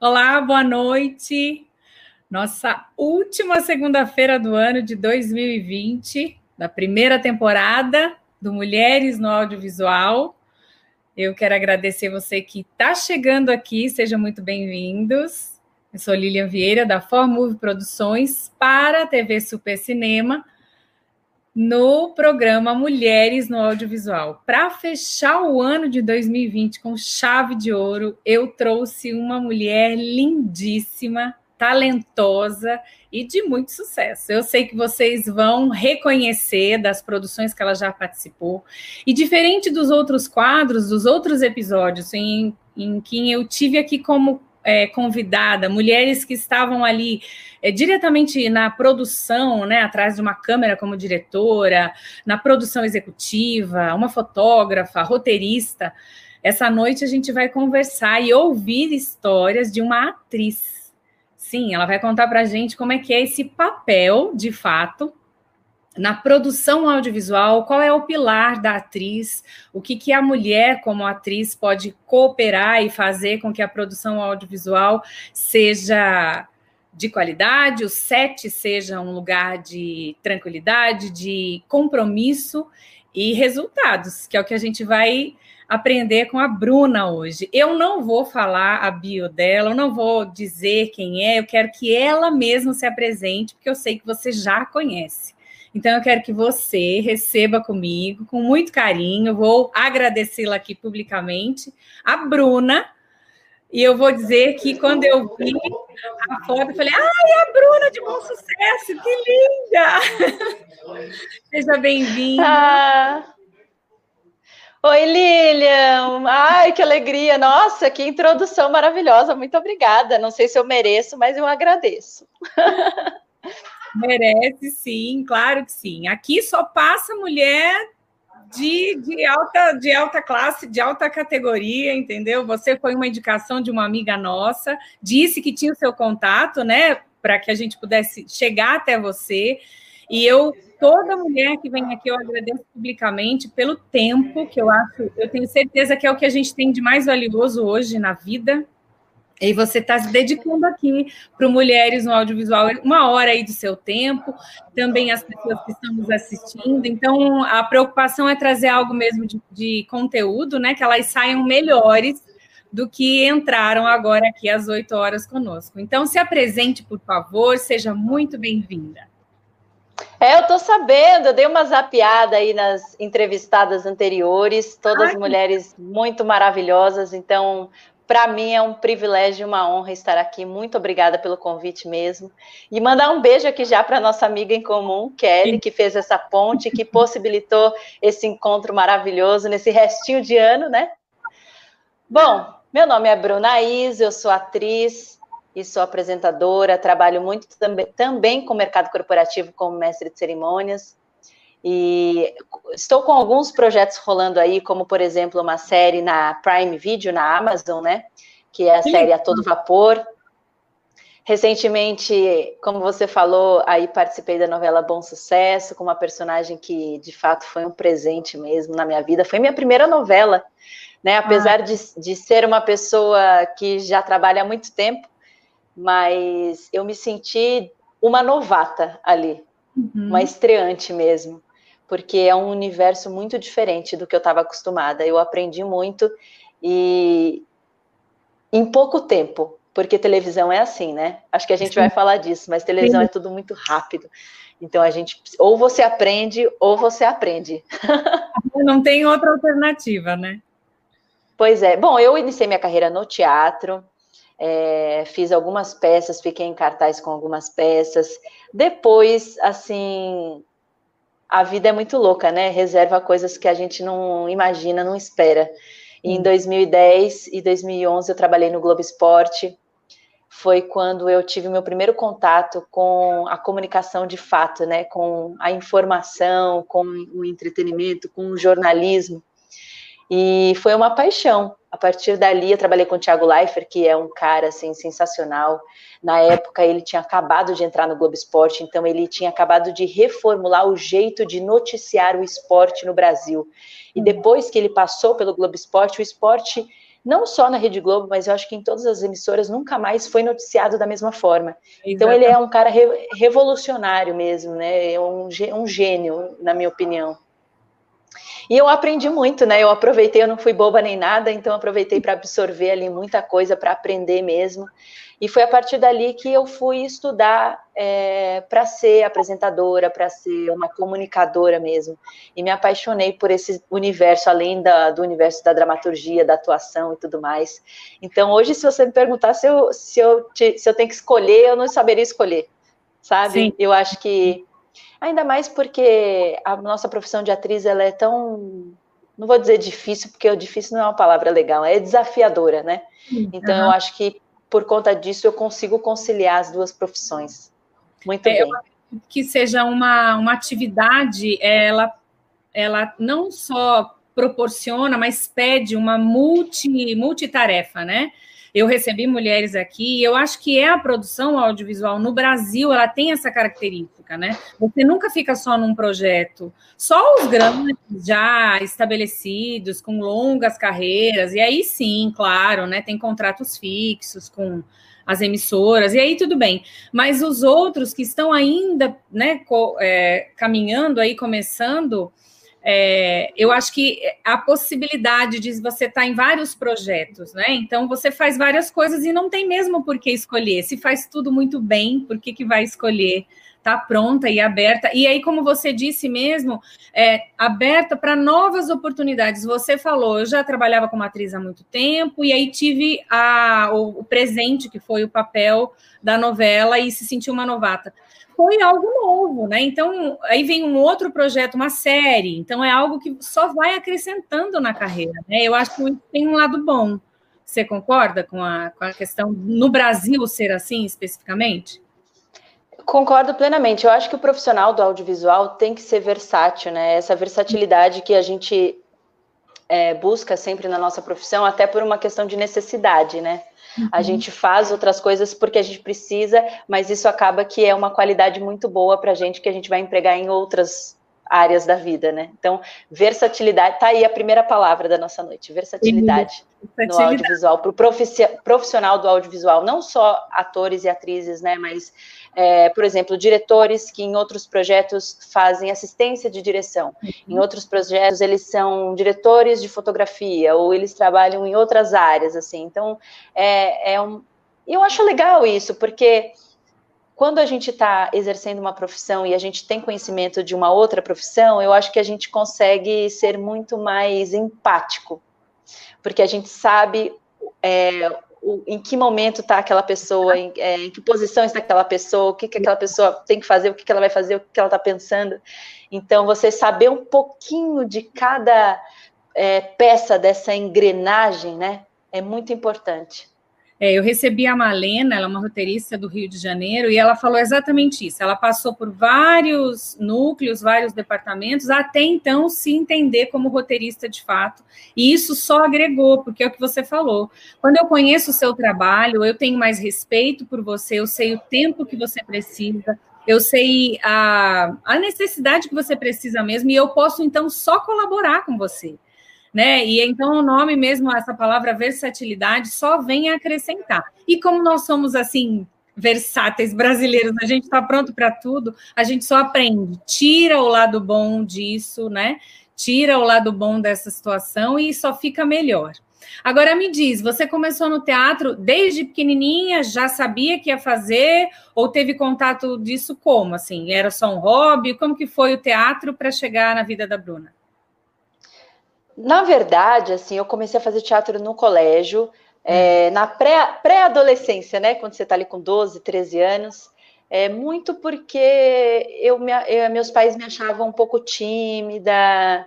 Olá, boa noite. Nossa última segunda-feira do ano de 2020, da primeira temporada do Mulheres no Audiovisual. Eu quero agradecer você que está chegando aqui, sejam muito bem-vindos. Eu sou Lilian Vieira, da Formove Produções, para a TV Super Cinema no programa Mulheres no Audiovisual. Para fechar o ano de 2020 com chave de ouro, eu trouxe uma mulher lindíssima, talentosa e de muito sucesso. Eu sei que vocês vão reconhecer das produções que ela já participou. E diferente dos outros quadros, dos outros episódios em, em que eu tive aqui como é, convidada, mulheres que estavam ali é, diretamente na produção, né, atrás de uma câmera como diretora, na produção executiva, uma fotógrafa, roteirista. Essa noite a gente vai conversar e ouvir histórias de uma atriz. Sim, ela vai contar para a gente como é que é esse papel, de fato, na produção audiovisual, qual é o pilar da atriz, o que, que a mulher, como atriz, pode cooperar e fazer com que a produção audiovisual seja de qualidade, o set seja um lugar de tranquilidade, de compromisso e resultados, que é o que a gente vai aprender com a Bruna hoje. Eu não vou falar a bio dela, eu não vou dizer quem é, eu quero que ela mesma se apresente, porque eu sei que você já conhece. Então, eu quero que você receba comigo, com muito carinho. Vou agradecê-la aqui publicamente, a Bruna. E eu vou dizer que quando eu vi a foto, eu falei: ai, a Bruna de bom sucesso, que linda! Seja bem-vinda. Ah. Oi, Lilian! Ai, que alegria! Nossa, que introdução maravilhosa! Muito obrigada. Não sei se eu mereço, mas eu agradeço. Merece, sim, claro que sim. Aqui só passa mulher de, de, alta, de alta classe, de alta categoria, entendeu? Você foi uma indicação de uma amiga nossa, disse que tinha o seu contato, né, para que a gente pudesse chegar até você. E eu, toda mulher que vem aqui, eu agradeço publicamente pelo tempo, que eu acho, eu tenho certeza que é o que a gente tem de mais valioso hoje na vida, e você está se dedicando aqui para Mulheres no Audiovisual, uma hora aí do seu tempo, também as pessoas que estão nos assistindo. Então, a preocupação é trazer algo mesmo de, de conteúdo, né? Que elas saiam melhores do que entraram agora aqui às 8 horas conosco. Então, se apresente, por favor, seja muito bem-vinda. É, eu estou sabendo, eu dei uma zapiada aí nas entrevistadas anteriores, todas Ai, mulheres muito maravilhosas, então para mim é um privilégio e uma honra estar aqui. Muito obrigada pelo convite mesmo. E mandar um beijo aqui já para nossa amiga em comum, Kelly, que fez essa ponte, que possibilitou esse encontro maravilhoso nesse restinho de ano, né? Bom, meu nome é Bruna Is, eu sou atriz e sou apresentadora, trabalho muito também, também com o mercado corporativo como mestre de cerimônias. E estou com alguns projetos rolando aí, como por exemplo uma série na Prime Video, na Amazon, né? Que é a série A Todo Vapor. Recentemente, como você falou, aí participei da novela Bom Sucesso, com uma personagem que de fato foi um presente mesmo na minha vida. Foi minha primeira novela, né? Apesar ah. de, de ser uma pessoa que já trabalha há muito tempo, mas eu me senti uma novata ali, uhum. uma estreante mesmo porque é um universo muito diferente do que eu estava acostumada. Eu aprendi muito e em pouco tempo, porque televisão é assim, né? Acho que a gente Sim. vai falar disso, mas televisão Sim. é tudo muito rápido. Então a gente ou você aprende ou você aprende. Não tem outra alternativa, né? Pois é. Bom, eu iniciei minha carreira no teatro, é, fiz algumas peças, fiquei em cartaz com algumas peças. Depois, assim, a vida é muito louca, né? Reserva coisas que a gente não imagina, não espera. E em 2010 e 2011 eu trabalhei no Globo Esporte. Foi quando eu tive meu primeiro contato com a comunicação de fato, né? Com a informação, com o entretenimento, com o jornalismo. E foi uma paixão. A partir dali, eu trabalhei com o Thiago Leifert, que é um cara assim sensacional. Na época, ele tinha acabado de entrar no Globo Esporte, então ele tinha acabado de reformular o jeito de noticiar o esporte no Brasil. E depois que ele passou pelo Globo Esporte, o esporte não só na Rede Globo, mas eu acho que em todas as emissoras nunca mais foi noticiado da mesma forma. Exatamente. Então ele é um cara re revolucionário mesmo, né? É um, um gênio, na minha opinião. E eu aprendi muito, né? Eu aproveitei, eu não fui boba nem nada, então aproveitei para absorver ali muita coisa, para aprender mesmo. E foi a partir dali que eu fui estudar é, para ser apresentadora, para ser uma comunicadora mesmo. E me apaixonei por esse universo, além da, do universo da dramaturgia, da atuação e tudo mais. Então, hoje, se você me perguntar se eu, se eu, te, se eu tenho que escolher, eu não saberia escolher, sabe? Sim. Eu acho que Ainda mais porque a nossa profissão de atriz ela é tão, não vou dizer difícil, porque o difícil não é uma palavra legal, é desafiadora, né? Então uhum. eu acho que por conta disso eu consigo conciliar as duas profissões. Muito é, bem. Que seja uma, uma atividade, ela, ela não só proporciona, mas pede uma multi, multitarefa, né? Eu recebi mulheres aqui, e eu acho que é a produção audiovisual no Brasil, ela tem essa característica, né? Você nunca fica só num projeto, só os grandes já estabelecidos, com longas carreiras, e aí sim, claro, né? Tem contratos fixos com as emissoras, e aí tudo bem. Mas os outros que estão ainda, né, é, caminhando aí, começando, é, eu acho que a possibilidade de você estar em vários projetos, né? Então você faz várias coisas e não tem mesmo por que escolher. Se faz tudo muito bem, por que, que vai escolher? Está pronta e aberta. E aí, como você disse mesmo, é, aberta para novas oportunidades. Você falou, eu já trabalhava como atriz há muito tempo, e aí tive a, o, o presente, que foi o papel da novela, e se sentiu uma novata foi algo novo, né? Então, aí vem um outro projeto, uma série. Então, é algo que só vai acrescentando na carreira, né? Eu acho que tem um lado bom. Você concorda com a, com a questão no Brasil ser assim, especificamente? Concordo plenamente. Eu acho que o profissional do audiovisual tem que ser versátil, né? Essa versatilidade que a gente é, busca sempre na nossa profissão, até por uma questão de necessidade, né? Uhum. A gente faz outras coisas porque a gente precisa, mas isso acaba que é uma qualidade muito boa para a gente que a gente vai empregar em outras áreas da vida, né? Então, versatilidade, tá aí a primeira palavra da nossa noite, versatilidade, versatilidade. no audiovisual, para o profissional do audiovisual, não só atores e atrizes, né? Mas é, por exemplo, diretores que em outros projetos fazem assistência de direção, uhum. em outros projetos eles são diretores de fotografia, ou eles trabalham em outras áreas, assim. Então, é, é um. Eu acho legal isso, porque quando a gente está exercendo uma profissão e a gente tem conhecimento de uma outra profissão, eu acho que a gente consegue ser muito mais empático, porque a gente sabe é, o, em que momento está aquela pessoa, em, é, em, que posição está aquela pessoa, o que, que aquela pessoa tem que fazer, o que, que ela vai fazer, o que, que ela está pensando. Então, você saber um pouquinho de cada é, peça dessa engrenagem, né, é muito importante. É, eu recebi a Malena, ela é uma roteirista do Rio de Janeiro, e ela falou exatamente isso. Ela passou por vários núcleos, vários departamentos, até então se entender como roteirista de fato. E isso só agregou, porque é o que você falou. Quando eu conheço o seu trabalho, eu tenho mais respeito por você, eu sei o tempo que você precisa, eu sei a, a necessidade que você precisa mesmo, e eu posso então só colaborar com você né? E então o nome mesmo, essa palavra versatilidade, só vem a acrescentar. E como nós somos assim versáteis brasileiros, a gente está pronto para tudo, a gente só aprende, tira o lado bom disso, né? Tira o lado bom dessa situação e só fica melhor. Agora me diz, você começou no teatro desde pequenininha, já sabia que ia fazer ou teve contato disso como assim? Era só um hobby? Como que foi o teatro para chegar na vida da Bruna? Na verdade, assim, eu comecei a fazer teatro no colégio, é, na pré-adolescência, né? Quando você está ali com 12, 13 anos. É muito porque eu, eu, meus pais me achavam um pouco tímida,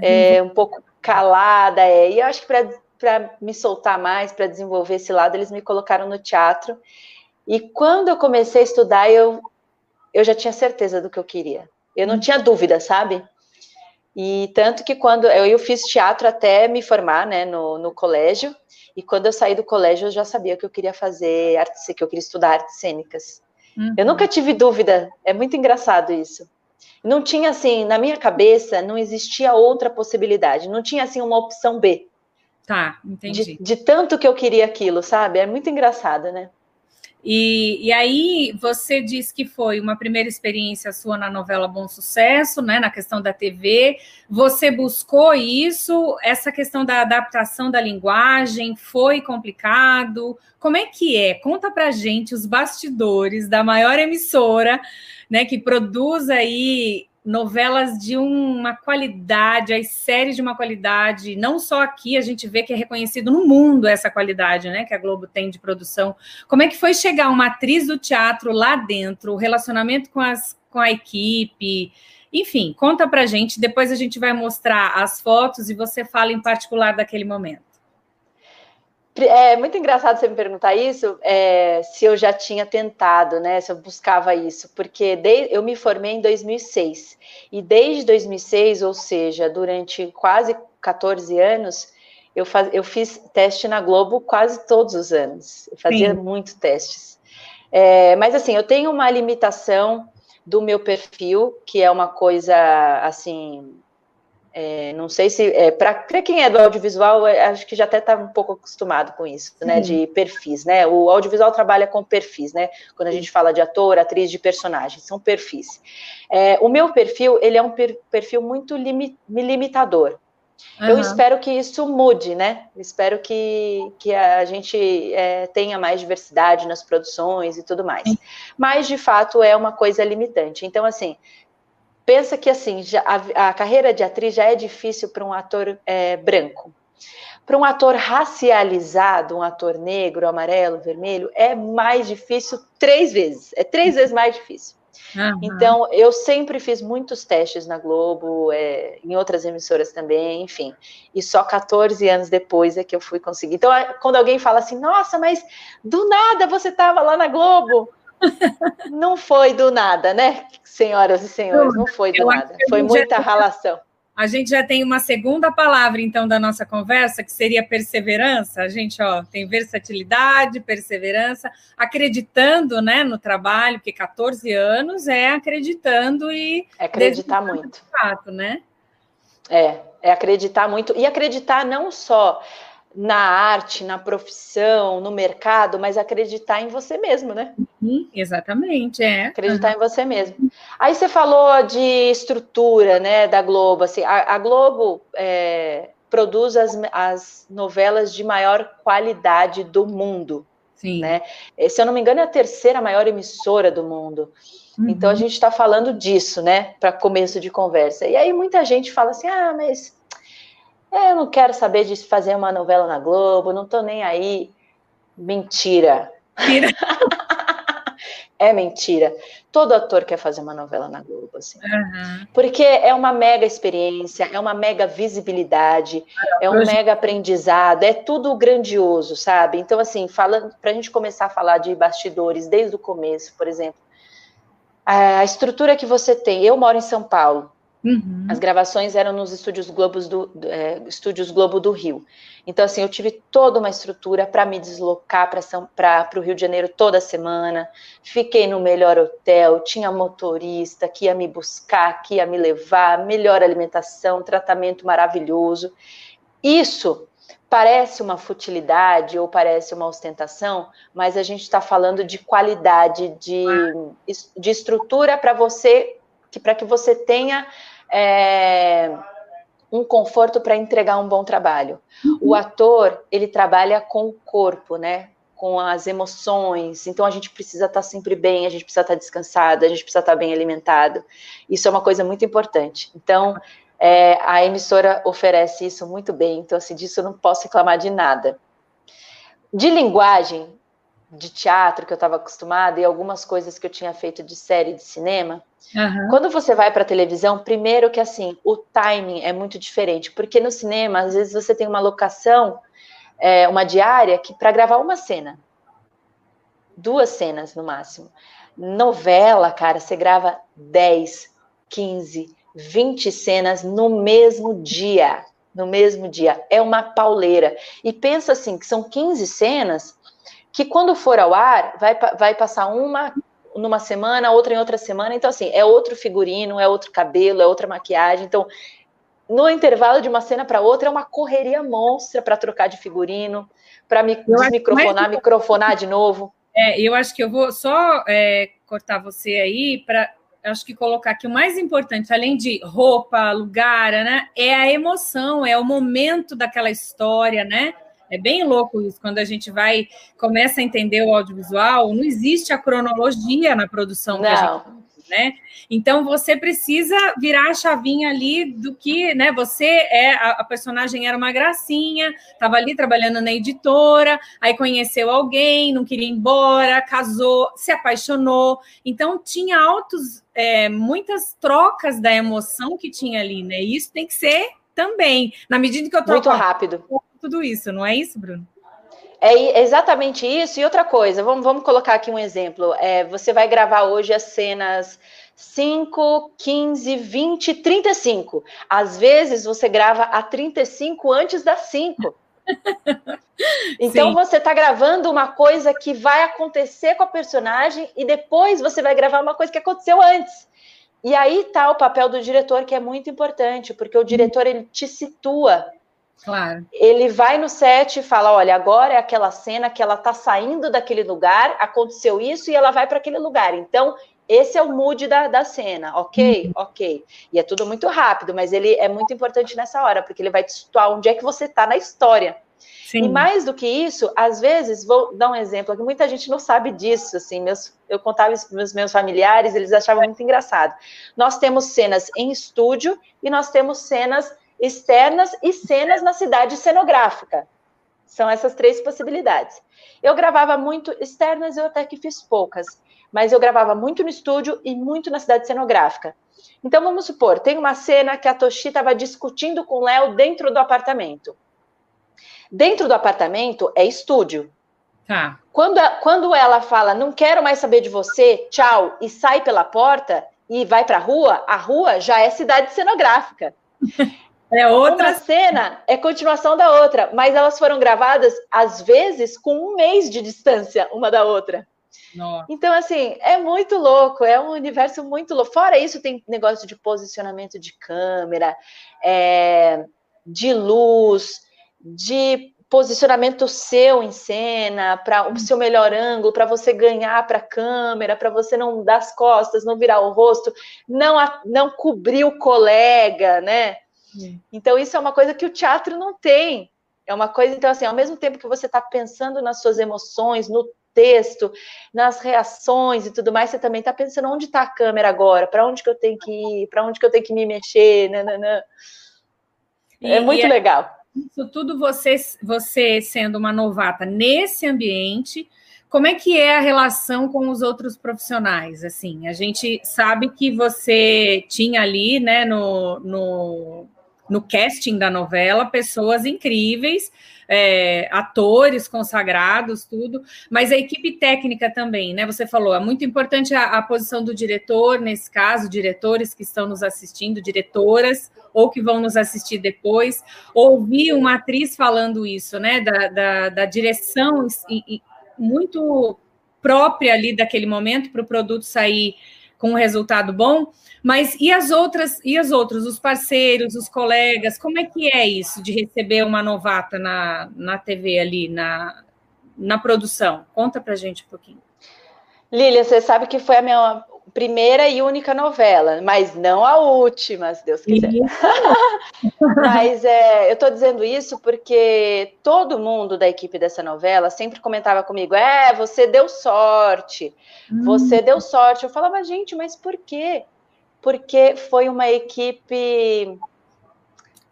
é, um pouco calada, é, e eu acho que para me soltar mais, para desenvolver esse lado, eles me colocaram no teatro. E quando eu comecei a estudar, eu, eu já tinha certeza do que eu queria. Eu não hum. tinha dúvida, sabe? E tanto que quando eu, eu fiz teatro até me formar, né, no, no colégio, e quando eu saí do colégio eu já sabia que eu queria fazer arte, que eu queria estudar artes cênicas. Uhum. Eu nunca tive dúvida, é muito engraçado isso. Não tinha assim, na minha cabeça, não existia outra possibilidade, não tinha assim uma opção B. Tá, entendi. De, de tanto que eu queria aquilo, sabe? É muito engraçado, né? E, e, aí você diz que foi uma primeira experiência sua na novela Bom Sucesso, né? Na questão da TV. Você buscou isso? Essa questão da adaptação da linguagem foi complicado? Como é que é? Conta pra gente os bastidores da maior emissora, né? Que produz aí novelas de uma qualidade, as séries de uma qualidade, não só aqui, a gente vê que é reconhecido no mundo essa qualidade, né, que a Globo tem de produção. Como é que foi chegar uma atriz do teatro lá dentro, o relacionamento com, as, com a equipe, enfim, conta pra gente, depois a gente vai mostrar as fotos e você fala em particular daquele momento. É muito engraçado você me perguntar isso, é, se eu já tinha tentado, né? Se eu buscava isso, porque de, eu me formei em 2006 e desde 2006, ou seja, durante quase 14 anos, eu, faz, eu fiz teste na Globo quase todos os anos. Eu fazia Sim. muito testes. É, mas assim, eu tenho uma limitação do meu perfil, que é uma coisa assim é, não sei se é, para quem é do audiovisual, é, acho que já até está um pouco acostumado com isso, né? Uhum. De perfis, né? O audiovisual trabalha com perfis, né? Quando a gente fala de ator, atriz, de personagem, são perfis. É, o meu perfil, ele é um perfil muito limi limitador. Uhum. Eu espero que isso mude, né? Eu espero que, que a gente é, tenha mais diversidade nas produções e tudo mais. Mas, de fato, é uma coisa limitante. Então, assim, pensa que assim já, a, a, carreira de atriz já é difícil para um ator é, branco. Para um ator racializado, um ator negro, amarelo, vermelho, é mais difícil três vezes. É três vezes mais difícil. Uhum. Então, eu sempre fiz muitos testes na Globo, é, em outras emissoras também, enfim. E só 14 anos depois é que eu fui conseguir. Então, quando alguém fala assim, nossa, mas do nada você estava lá na Globo. Não foi do nada, né, senhoras e senhores? Não foi do nada. Foi muita relação. A gente já tem uma segunda palavra, então, da nossa conversa, que seria perseverança. A gente, ó, tem versatilidade, perseverança, acreditando, né, no trabalho, porque 14 anos é acreditando e... É acreditar muito. Fato, né? É, é acreditar muito. E acreditar não só na arte, na profissão, no mercado, mas acreditar em você mesmo, né? Uhum, exatamente, é. Acreditar uhum. em você mesmo. Aí você falou de estrutura, né, da Globo. Assim, a, a Globo é, produz as, as novelas de maior qualidade do mundo. Sim. Né? Se eu não me engano, é a terceira maior emissora do mundo. Uhum. Então a gente está falando disso, né, para começo de conversa. E aí muita gente fala assim: ah, mas eu não quero saber de fazer uma novela na Globo, não tô nem aí. Mentira. Mentira. é mentira. Todo ator quer fazer uma novela na Globo, assim. Uhum. Porque é uma mega experiência, é uma mega visibilidade, é, é um mega aprendizado, é tudo grandioso, sabe? Então, assim, falando, para a gente começar a falar de bastidores desde o começo, por exemplo, a estrutura que você tem. Eu moro em São Paulo. Uhum. As gravações eram nos estúdios, Globos do, é, estúdios Globo do Rio. Então, assim, eu tive toda uma estrutura para me deslocar para o Rio de Janeiro toda semana. Fiquei no melhor hotel, tinha motorista que ia me buscar, que ia me levar, melhor alimentação, tratamento maravilhoso. Isso parece uma futilidade ou parece uma ostentação, mas a gente está falando de qualidade, de, de estrutura para você, que para que você tenha é, um conforto para entregar um bom trabalho. Uhum. O ator, ele trabalha com o corpo, né? Com as emoções. Então a gente precisa estar tá sempre bem, a gente precisa estar tá descansado, a gente precisa estar tá bem alimentado. Isso é uma coisa muito importante. Então, é, a emissora oferece isso muito bem. Então, assim, disso eu não posso reclamar de nada. De linguagem, de teatro que eu estava acostumada e algumas coisas que eu tinha feito de série de cinema. Uhum. Quando você vai para televisão, primeiro que assim, o timing é muito diferente, porque no cinema, às vezes você tem uma locação, é, uma diária, que para gravar uma cena, duas cenas no máximo. Novela, cara, você grava 10, 15, 20 cenas no mesmo dia. No mesmo dia. É uma pauleira. E pensa assim, que são 15 cenas que quando for ao ar, vai, vai passar uma numa semana, outra em outra semana. Então, assim, é outro figurino, é outro cabelo, é outra maquiagem. Então, no intervalo de uma cena para outra é uma correria monstra para trocar de figurino, para me desmicrofonar, mais... microfonar de novo. É, eu acho que eu vou só é, cortar você aí para acho que colocar que o mais importante, além de roupa, lugar, né, é a emoção, é o momento daquela história, né? É bem louco isso, quando a gente vai, começa a entender o audiovisual, não existe a cronologia na produção não. que a gente né? Então você precisa virar a chavinha ali do que, né? Você é a, a personagem era uma gracinha, estava ali trabalhando na editora, aí conheceu alguém, não queria ir embora, casou, se apaixonou. Então tinha altos, é, muitas trocas da emoção que tinha ali, né? E isso tem que ser também, na medida que eu troco muito rápido tudo isso, não é isso, Bruno? É exatamente isso. E outra coisa, vamos, vamos colocar aqui um exemplo. É, você vai gravar hoje as cenas 5, 15, 20, 35. Às vezes você grava a 35 antes das 5. Então Sim. você está gravando uma coisa que vai acontecer com a personagem e depois você vai gravar uma coisa que aconteceu antes. E aí está o papel do diretor que é muito importante, porque o diretor ele te situa Claro. Ele vai no set e fala: olha, agora é aquela cena que ela tá saindo daquele lugar, aconteceu isso e ela vai para aquele lugar. Então, esse é o mood da, da cena, ok? Uhum. Ok. E é tudo muito rápido, mas ele é muito importante nessa hora, porque ele vai te situar onde é que você tá na história. Sim. E mais do que isso, às vezes, vou dar um exemplo aqui, muita gente não sabe disso, assim, meus, eu contava isso para os meus familiares, eles achavam muito engraçado. Nós temos cenas em estúdio e nós temos cenas externas e cenas na cidade cenográfica. São essas três possibilidades. Eu gravava muito externas, eu até que fiz poucas, mas eu gravava muito no estúdio e muito na cidade cenográfica. Então vamos supor, tem uma cena que a Toshi estava discutindo com o Léo dentro do apartamento. Dentro do apartamento é estúdio. Tá. Quando, a, quando ela fala, não quero mais saber de você, tchau, e sai pela porta e vai para a rua, a rua já é cidade cenográfica. É outra Uma cena é continuação da outra, mas elas foram gravadas às vezes com um mês de distância uma da outra. Nossa. Então, assim, é muito louco, é um universo muito louco. Fora isso, tem negócio de posicionamento de câmera, é, de luz, de posicionamento seu em cena, para o seu melhor ângulo, para você ganhar para a câmera, para você não dar as costas, não virar o rosto, não, não cobrir o colega, né? Então, isso é uma coisa que o teatro não tem. É uma coisa, então, assim, ao mesmo tempo que você está pensando nas suas emoções, no texto, nas reações e tudo mais, você também está pensando onde está a câmera agora, para onde que eu tenho que ir, para onde que eu tenho que me mexer, nananã. É muito e é legal. Isso tudo você, você sendo uma novata nesse ambiente, como é que é a relação com os outros profissionais? Assim, a gente sabe que você tinha ali, né, no, no no casting da novela pessoas incríveis, é, atores consagrados, tudo, mas a equipe técnica também, né? Você falou, é muito importante a, a, posição do diretor, nesse caso, diretores que estão nos assistindo, diretoras, ou que vão nos assistir depois, ouvir uma atriz falando isso, né? Da, da, da direção muito própria ali daquele momento para o produto sair com um resultado bom. Mas e as outras, e as outros, os parceiros, os colegas, como é que é isso de receber uma novata na, na TV ali, na, na produção? Conta pra gente um pouquinho. Lília, você sabe que foi a minha primeira e única novela, mas não a última, se Deus quiser. mas é, eu estou dizendo isso porque todo mundo da equipe dessa novela sempre comentava comigo: é, você deu sorte, hum. você deu sorte. Eu falava, gente, mas por quê? Porque foi uma equipe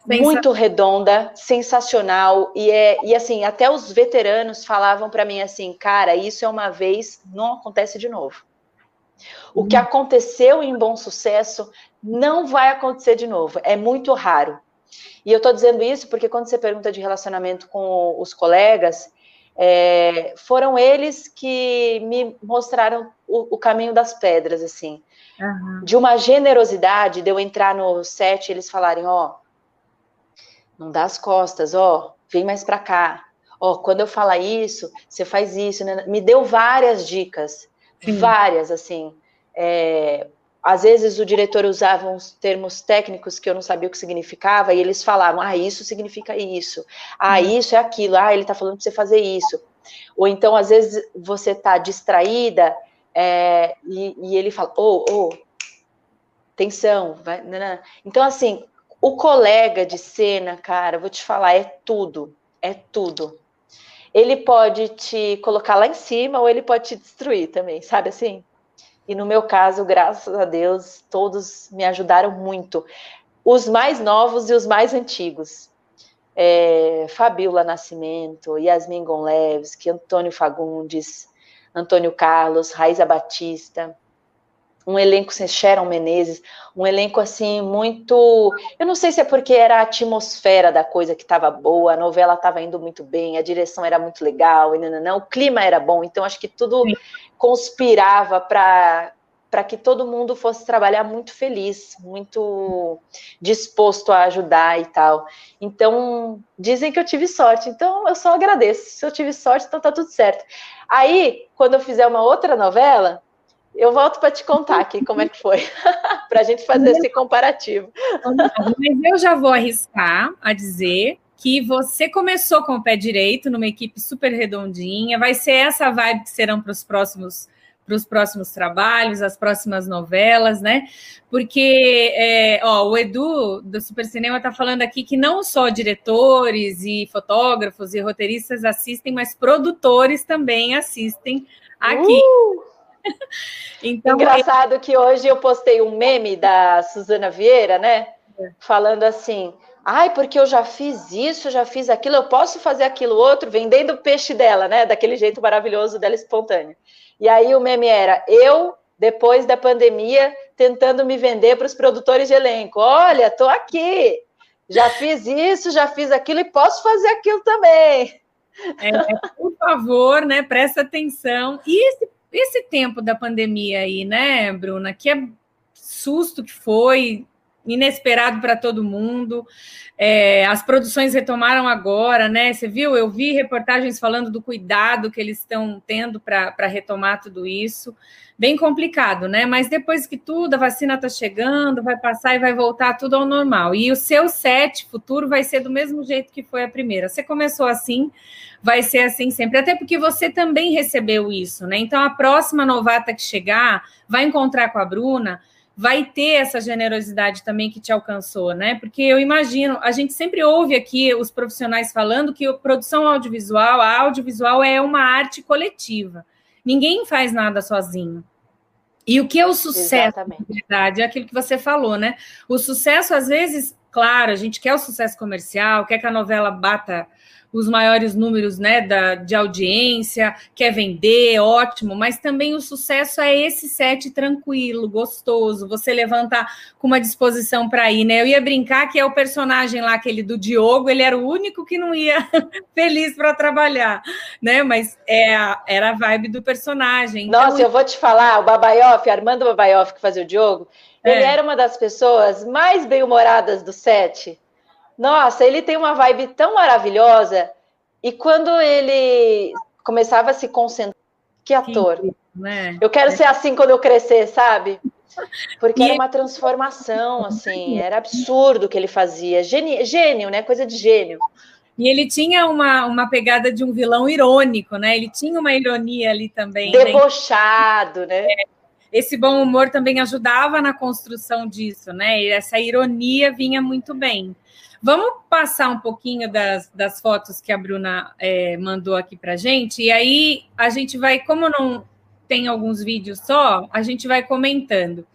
muito redonda, sensacional e é e assim até os veteranos falavam para mim assim, cara, isso é uma vez, não acontece de novo. O que aconteceu em Bom Sucesso não vai acontecer de novo, é muito raro. E eu estou dizendo isso porque quando você pergunta de relacionamento com os colegas, é, foram eles que me mostraram o, o caminho das pedras, assim. Uhum. De uma generosidade, de eu entrar no set e eles falarem, ó, oh, não dá as costas, ó, oh, vem mais para cá. Ó, oh, quando eu falar isso, você faz isso. Né? Me deu várias dicas. Sim. várias, assim. É, às vezes o diretor usava uns termos técnicos que eu não sabia o que significava, e eles falavam, ah, isso significa isso, ah, uhum. isso é aquilo, ah, ele está falando para você fazer isso. Ou então, às vezes, você está distraída é, e, e, ele fala, ô, oh, ô, oh, tensão, vai, não, não. Então, assim, o colega de cena, cara, vou te falar, é tudo, é tudo. Ele pode te colocar lá em cima ou ele pode te destruir também, sabe assim? E no meu caso, graças a Deus, todos me ajudaram muito. Os mais novos e os mais antigos. É, Fabiola Nascimento, Yasmin Gonlevski, Antônio Fagundes, Antônio Carlos, Raiza Batista, um elenco sem Sharon Menezes, um elenco assim muito. Eu não sei se é porque era a atmosfera da coisa que estava boa, a novela estava indo muito bem, a direção era muito legal, e não, não, o clima era bom, então acho que tudo conspirava para para que todo mundo fosse trabalhar muito feliz, muito disposto a ajudar e tal. Então, dizem que eu tive sorte, então eu só agradeço. Se eu tive sorte, então tá tudo certo. Aí, quando eu fizer uma outra novela, eu volto para te contar aqui como é que foi, para a gente fazer esse comparativo. Mas eu já vou arriscar a dizer que você começou com o pé direito, numa equipe super redondinha, vai ser essa vibe que serão para os próximos para os próximos trabalhos, as próximas novelas, né? Porque é, ó, o Edu do Super Cinema está falando aqui que não só diretores e fotógrafos e roteiristas assistem, mas produtores também assistem aqui. Uh! então, Engraçado é... que hoje eu postei um meme da Suzana Vieira, né? É. Falando assim: ai, porque eu já fiz isso, já fiz aquilo, eu posso fazer aquilo outro, vendendo o peixe dela, né? Daquele jeito maravilhoso dela espontânea. E aí o meme era: eu, depois da pandemia, tentando me vender para os produtores de elenco. Olha, tô aqui, já fiz isso, já fiz aquilo e posso fazer aquilo também. É, por favor, né? Presta atenção. E esse esse tempo da pandemia aí, né, Bruna? Que é susto que foi, inesperado para todo mundo. É, as produções retomaram agora, né? Você viu? Eu vi reportagens falando do cuidado que eles estão tendo para retomar tudo isso. Bem complicado, né? Mas depois que tudo, a vacina está chegando, vai passar e vai voltar tudo ao normal. E o seu set futuro vai ser do mesmo jeito que foi a primeira. Você começou assim, vai ser assim sempre. Até porque você também recebeu isso, né? Então a próxima novata que chegar vai encontrar com a Bruna vai ter essa generosidade também que te alcançou, né? Porque eu imagino, a gente sempre ouve aqui os profissionais falando que a produção audiovisual, a audiovisual é uma arte coletiva. Ninguém faz nada sozinho. E o que é o sucesso, Exatamente. na verdade, é aquilo que você falou, né? O sucesso, às vezes, claro, a gente quer o sucesso comercial, quer que a novela bata os maiores números né, da, de audiência, quer vender, ótimo, mas também o sucesso é esse set tranquilo, gostoso, você levanta com uma disposição para ir, né? Eu ia brincar que é o personagem lá, aquele do Diogo, ele era o único que não ia feliz para trabalhar, né? Mas é a, era a vibe do personagem. Então... Nossa, eu vou te falar, o Babaioff, Armando Babaioff, que fazia o Diogo, é. ele era uma das pessoas mais bem-humoradas do set. Nossa, ele tem uma vibe tão maravilhosa. E quando ele começava a se concentrar, que ator. né? Eu quero é. ser assim quando eu crescer, sabe? Porque era uma transformação, assim, era absurdo o que ele fazia. Gênio, gênio, né? Coisa de gênio. E ele tinha uma, uma pegada de um vilão irônico, né? Ele tinha uma ironia ali também. Né? Debochado, né? né? Esse bom humor também ajudava na construção disso, né? E essa ironia vinha muito bem. Vamos passar um pouquinho das, das fotos que a Bruna é, mandou aqui para gente, e aí a gente vai, como não tem alguns vídeos só, a gente vai comentando.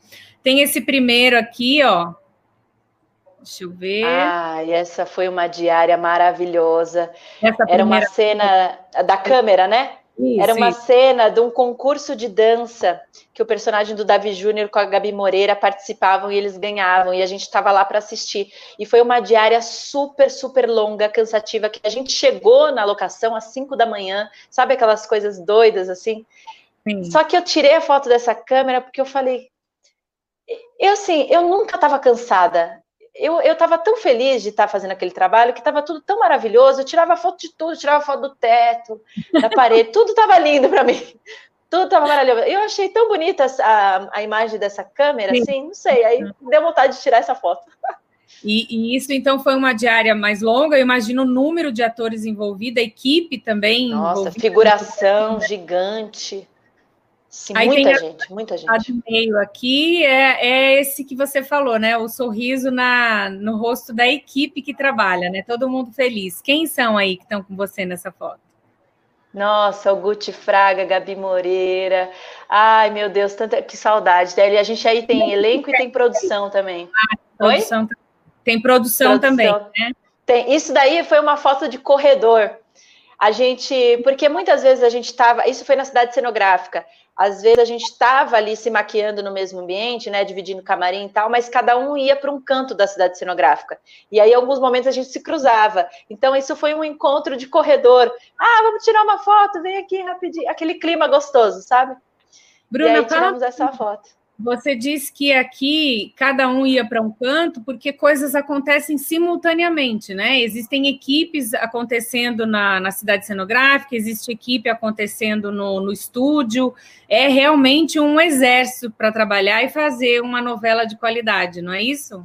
Tem esse primeiro aqui, ó. Deixa eu ver. Ah, e essa foi uma diária maravilhosa. Era uma cena da câmera, né? Isso, Era uma isso. cena de um concurso de dança que o personagem do Davi Júnior com a Gabi Moreira participavam e eles ganhavam, e a gente estava lá para assistir. E foi uma diária super, super longa, cansativa, que a gente chegou na locação às 5 da manhã, sabe aquelas coisas doidas assim? Sim. Só que eu tirei a foto dessa câmera porque eu falei. Eu, assim, eu nunca estava cansada eu estava tão feliz de estar tá fazendo aquele trabalho que estava tudo tão maravilhoso. Eu tirava foto de tudo, tirava foto do teto, da parede, tudo estava lindo para mim. Tudo estava maravilhoso. Eu achei tão bonita a, a imagem dessa câmera, Sim. assim, não sei, aí deu vontade de tirar essa foto. E, e, isso, então, foi uma diária mais longa. Eu imagino o número de atores envolvidos, a equipe também. Nossa, figuração gigante. Sim, Aí muita gente, muita gente. meio aqui é, é esse que você falou, né? O sorriso na, no rosto da equipe que trabalha, né? Todo mundo feliz. Quem são aí que estão com você nessa foto? Nossa, o Guti Fraga, Gabi Moreira. Ai, meu Deus, tanta que saudade. Dele. A gente aí tem elenco e tem produção também. Ah, produção, Oi? Tem produção, produção também, né? Tem. Isso daí foi uma foto de corredor. A gente, porque muitas vezes a gente estava, isso foi na cidade cenográfica. Às vezes a gente estava ali se maquiando no mesmo ambiente, né, dividindo camarim e tal, mas cada um ia para um canto da cidade cenográfica. E aí, em alguns momentos, a gente se cruzava. Então, isso foi um encontro de corredor. Ah, vamos tirar uma foto, vem aqui rapidinho. Aquele clima gostoso, sabe? Bruna, e aí, tiramos essa foto. Você disse que aqui cada um ia para um canto porque coisas acontecem simultaneamente, né? Existem equipes acontecendo na, na cidade cenográfica, existe equipe acontecendo no, no estúdio. É realmente um exército para trabalhar e fazer uma novela de qualidade, não é isso?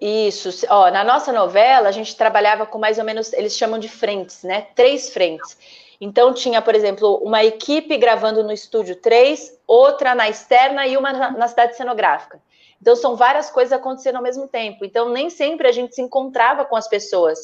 Isso. Ó, na nossa novela, a gente trabalhava com mais ou menos, eles chamam de frentes, né? Três frentes. Então, tinha, por exemplo, uma equipe gravando no estúdio 3, outra na externa e uma na, cidade cenográfica. Então, são várias coisas acontecendo ao mesmo tempo. Então, nem sempre a gente se encontrava com as pessoas.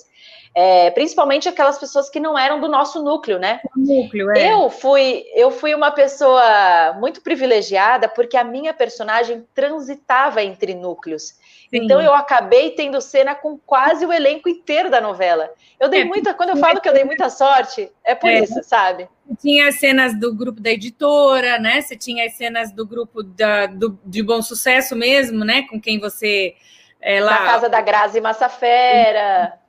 É, principalmente aquelas pessoas que não eram do nosso núcleo, né? Núcleo, é. Eu fui, eu fui uma pessoa muito privilegiada porque a minha personagem transitava entre núcleos. Sim. Então eu acabei tendo cena com quase o elenco inteiro da novela. Eu dei é, muita, quando eu falo que eu dei muita sorte, é por é, isso, sabe? Tinha as cenas do grupo da editora, né? Você tinha as cenas do grupo da, do, de bom sucesso mesmo, né? Com quem você é, lá. Na casa da Grazi Massafera.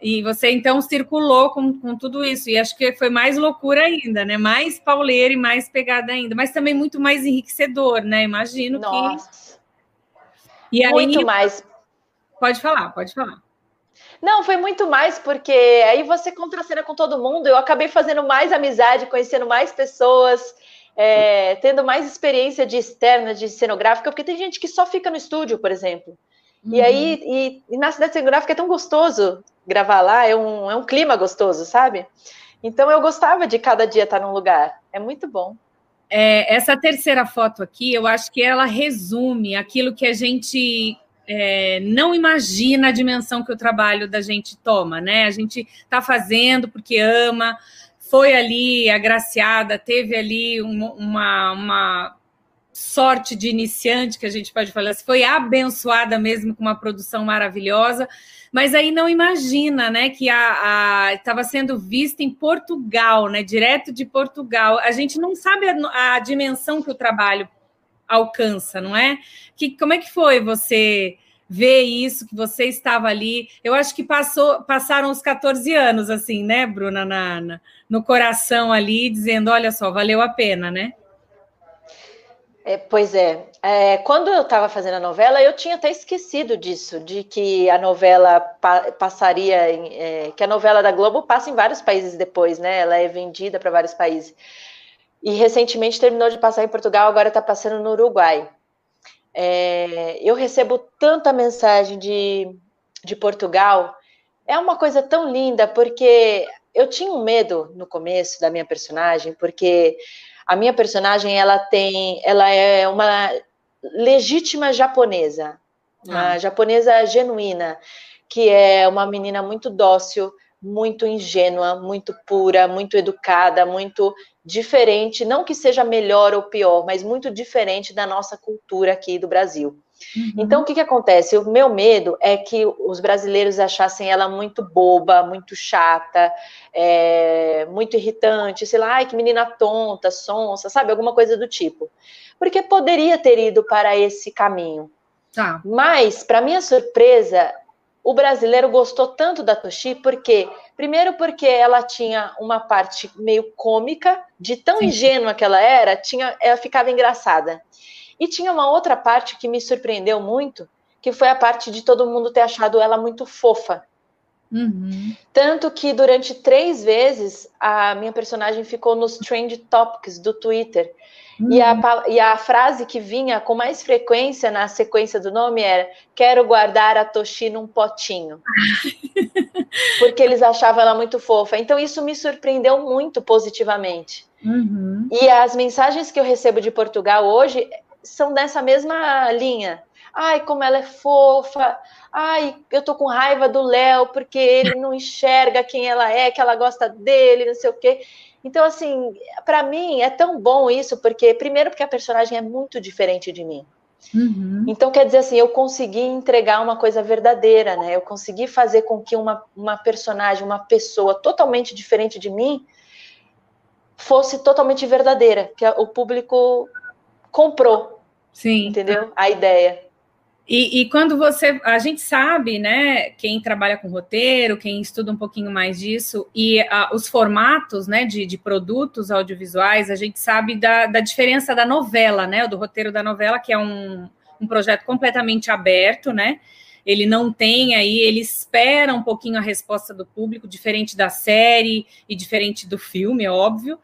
E você então circulou com, com tudo isso, e acho que foi mais loucura ainda, né? Mais pauleira e mais pegada ainda, mas também muito mais enriquecedor, né? Imagino Nossa. que e aí, muito mais. Pode falar, pode falar. Não, foi muito mais porque aí você contracena com todo mundo. Eu acabei fazendo mais amizade, conhecendo mais pessoas, é, tendo mais experiência de externa, de cenográfica, porque tem gente que só fica no estúdio, por exemplo. Uhum. E aí, e, e, na cidade cenográfica é tão gostoso gravar lá, é um, é um clima gostoso, sabe? Então eu gostava de cada dia estar num lugar. É muito bom. É, essa terceira foto aqui, eu acho que ela resume aquilo que a gente é, não imagina a dimensão que o trabalho da gente toma, né? A gente está fazendo porque ama, foi ali agraciada, teve ali uma, uma sorte de iniciante, que a gente pode falar, foi abençoada mesmo com uma produção maravilhosa, mas aí não imagina, né, que a estava sendo vista em Portugal, né, direto de Portugal. A gente não sabe a, a dimensão que o trabalho alcança, não é? Que como é que foi você ver isso que você estava ali? Eu acho que passou, passaram os 14 anos assim, né, Bruna, na, na no coração ali, dizendo, olha só, valeu a pena, né? É, pois é. é. Quando eu estava fazendo a novela, eu tinha até esquecido disso, de que a novela pa passaria, em, é, que a novela da Globo passa em vários países depois, né? Ela é vendida para vários países. E recentemente terminou de passar em Portugal, agora está passando no Uruguai. É, eu recebo tanta mensagem de, de Portugal. É uma coisa tão linda, porque eu tinha um medo no começo da minha personagem, porque a minha personagem, ela tem, ela é uma legítima japonesa, uma ah. japonesa genuína, que é uma menina muito dócil, muito ingênua, muito pura, muito educada, muito diferente, não que seja melhor ou pior, mas muito diferente da nossa cultura aqui do Brasil. Uhum. Então, o que, que acontece? O meu medo é que os brasileiros achassem ela muito boba, muito chata, é, muito irritante, sei lá, ai, que menina tonta, sonsa, sabe? Alguma coisa do tipo. Porque poderia ter ido para esse caminho. Tá. Mas, para minha surpresa, o brasileiro gostou tanto da Toshi, porque, primeiro, porque ela tinha uma parte meio cômica, de tão Sim. ingênua que ela era, tinha, ela ficava engraçada. E tinha uma outra parte que me surpreendeu muito, que foi a parte de todo mundo ter achado ela muito fofa. Uhum. Tanto que durante três vezes a minha personagem ficou nos trend topics do Twitter. Uhum. E, a, uhum. e a frase que vinha com mais frequência na sequência do nome era: Quero guardar a Toshi num potinho. Porque eles achavam ela muito fofa. Então isso me surpreendeu muito positivamente. Uhum. E as mensagens que eu recebo de Portugal hoje são dessa mesma linha. Ai, como ela é fofa. Ai, eu tô com raiva do Léo porque ele não enxerga quem ela é, que ela gosta dele, não sei o quê. Então, assim, para mim é tão bom isso, porque, primeiro, porque a personagem é muito diferente de mim. Uhum. Então, quer dizer assim, eu consegui entregar uma coisa verdadeira, né? Eu consegui fazer com que uma, uma personagem, uma pessoa totalmente diferente de mim, fosse totalmente verdadeira, que o público comprou. Sim. Entendeu? A ideia. E, e, quando você. A gente sabe, né? Quem trabalha com roteiro, quem estuda um pouquinho mais disso, e a, os formatos né, de, de, produtos audiovisuais, a gente sabe da, da, diferença da novela, né? Do roteiro da novela, que é um, um projeto completamente aberto, né? Ele não tem aí, ele espera um pouquinho a resposta do público, diferente da série e diferente do filme, é óbvio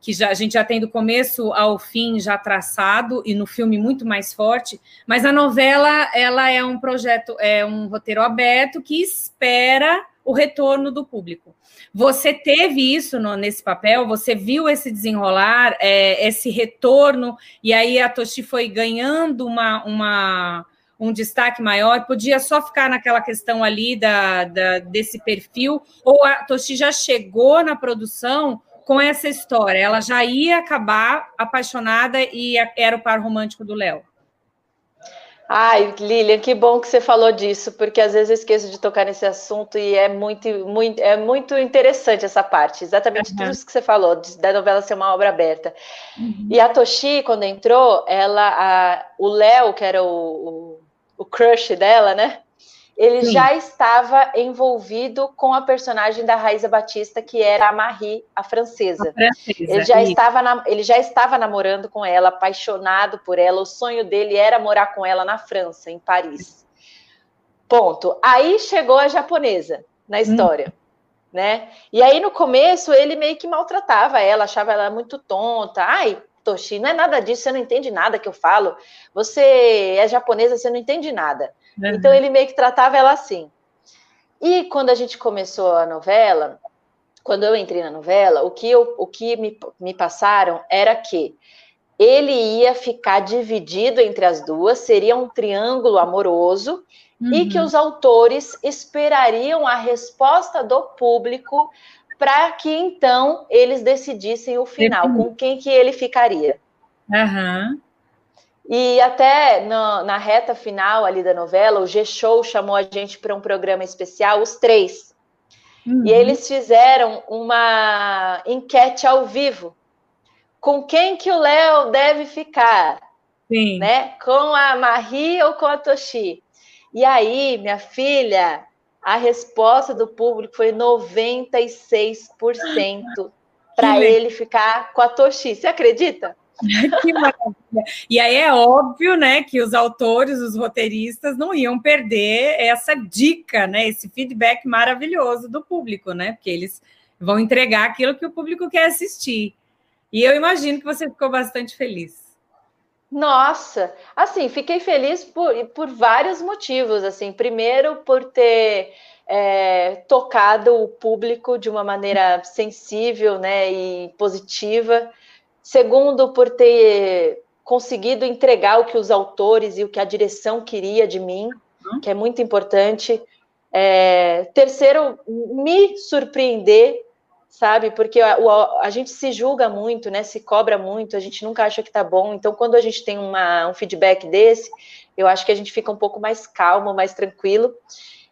que já, a gente já tem do começo ao fim já traçado e no filme muito mais forte, mas a novela ela é um projeto, é um roteiro aberto que espera o retorno do público. Você teve isso no, nesse papel? Você viu esse desenrolar, é, esse retorno, e aí a Toshi foi ganhando uma, uma, um destaque maior? Podia só ficar naquela questão ali da, da, desse perfil, ou a Toshi já chegou na produção com essa história? Ela já ia acabar apaixonada e era o par romântico do Léo? Ai, Lilian, que bom que você falou disso, porque às vezes eu esqueço de tocar nesse assunto e é muito, muito, é muito interessante essa parte, exatamente uhum. tudo isso que você falou, da novela ser uma obra aberta. Uhum. E a Toshi, quando entrou, ela, a, o Léo, que era o, o, o crush dela, né? Ele Sim. já estava envolvido com a personagem da Raíza Batista, que era a Marie, a francesa. A francesa ele, já estava na, ele já estava namorando com ela, apaixonado por ela. O sonho dele era morar com ela na França, em Paris. Ponto. Aí chegou a japonesa na história. Hum. Né? E aí, no começo, ele meio que maltratava ela, achava ela muito tonta. Ai, Toshi, não é nada disso, você não entende nada que eu falo. Você é japonesa, você não entende nada. Uhum. Então ele meio que tratava ela assim. E quando a gente começou a novela, quando eu entrei na novela, o que, eu, o que me, me passaram era que ele ia ficar dividido entre as duas, seria um triângulo amoroso, uhum. e que os autores esperariam a resposta do público para que então eles decidissem o final, com quem que ele ficaria. Uhum. E até no, na reta final ali da novela, o G-Show chamou a gente para um programa especial, os três. Uhum. E eles fizeram uma enquete ao vivo. Com quem que o Léo deve ficar? Sim. Né? Com a Marie ou com a Toshi? E aí, minha filha, a resposta do público foi 96% para ele ficar com a Toshi. Você acredita? que maravilha. E aí é óbvio, né, que os autores, os roteiristas não iam perder essa dica, né, esse feedback maravilhoso do público, né, porque eles vão entregar aquilo que o público quer assistir. E eu imagino que você ficou bastante feliz. Nossa, assim, fiquei feliz por, por vários motivos, assim, primeiro por ter é, tocado o público de uma maneira sensível, né, e positiva, Segundo, por ter conseguido entregar o que os autores e o que a direção queria de mim, uhum. que é muito importante. É, terceiro, me surpreender, sabe? Porque a, a, a, gente se julga muito, né? Se cobra muito, a gente nunca acha que tá bom. Então, quando a gente tem uma, um feedback desse, eu acho que a gente fica um pouco mais calmo, mais tranquilo.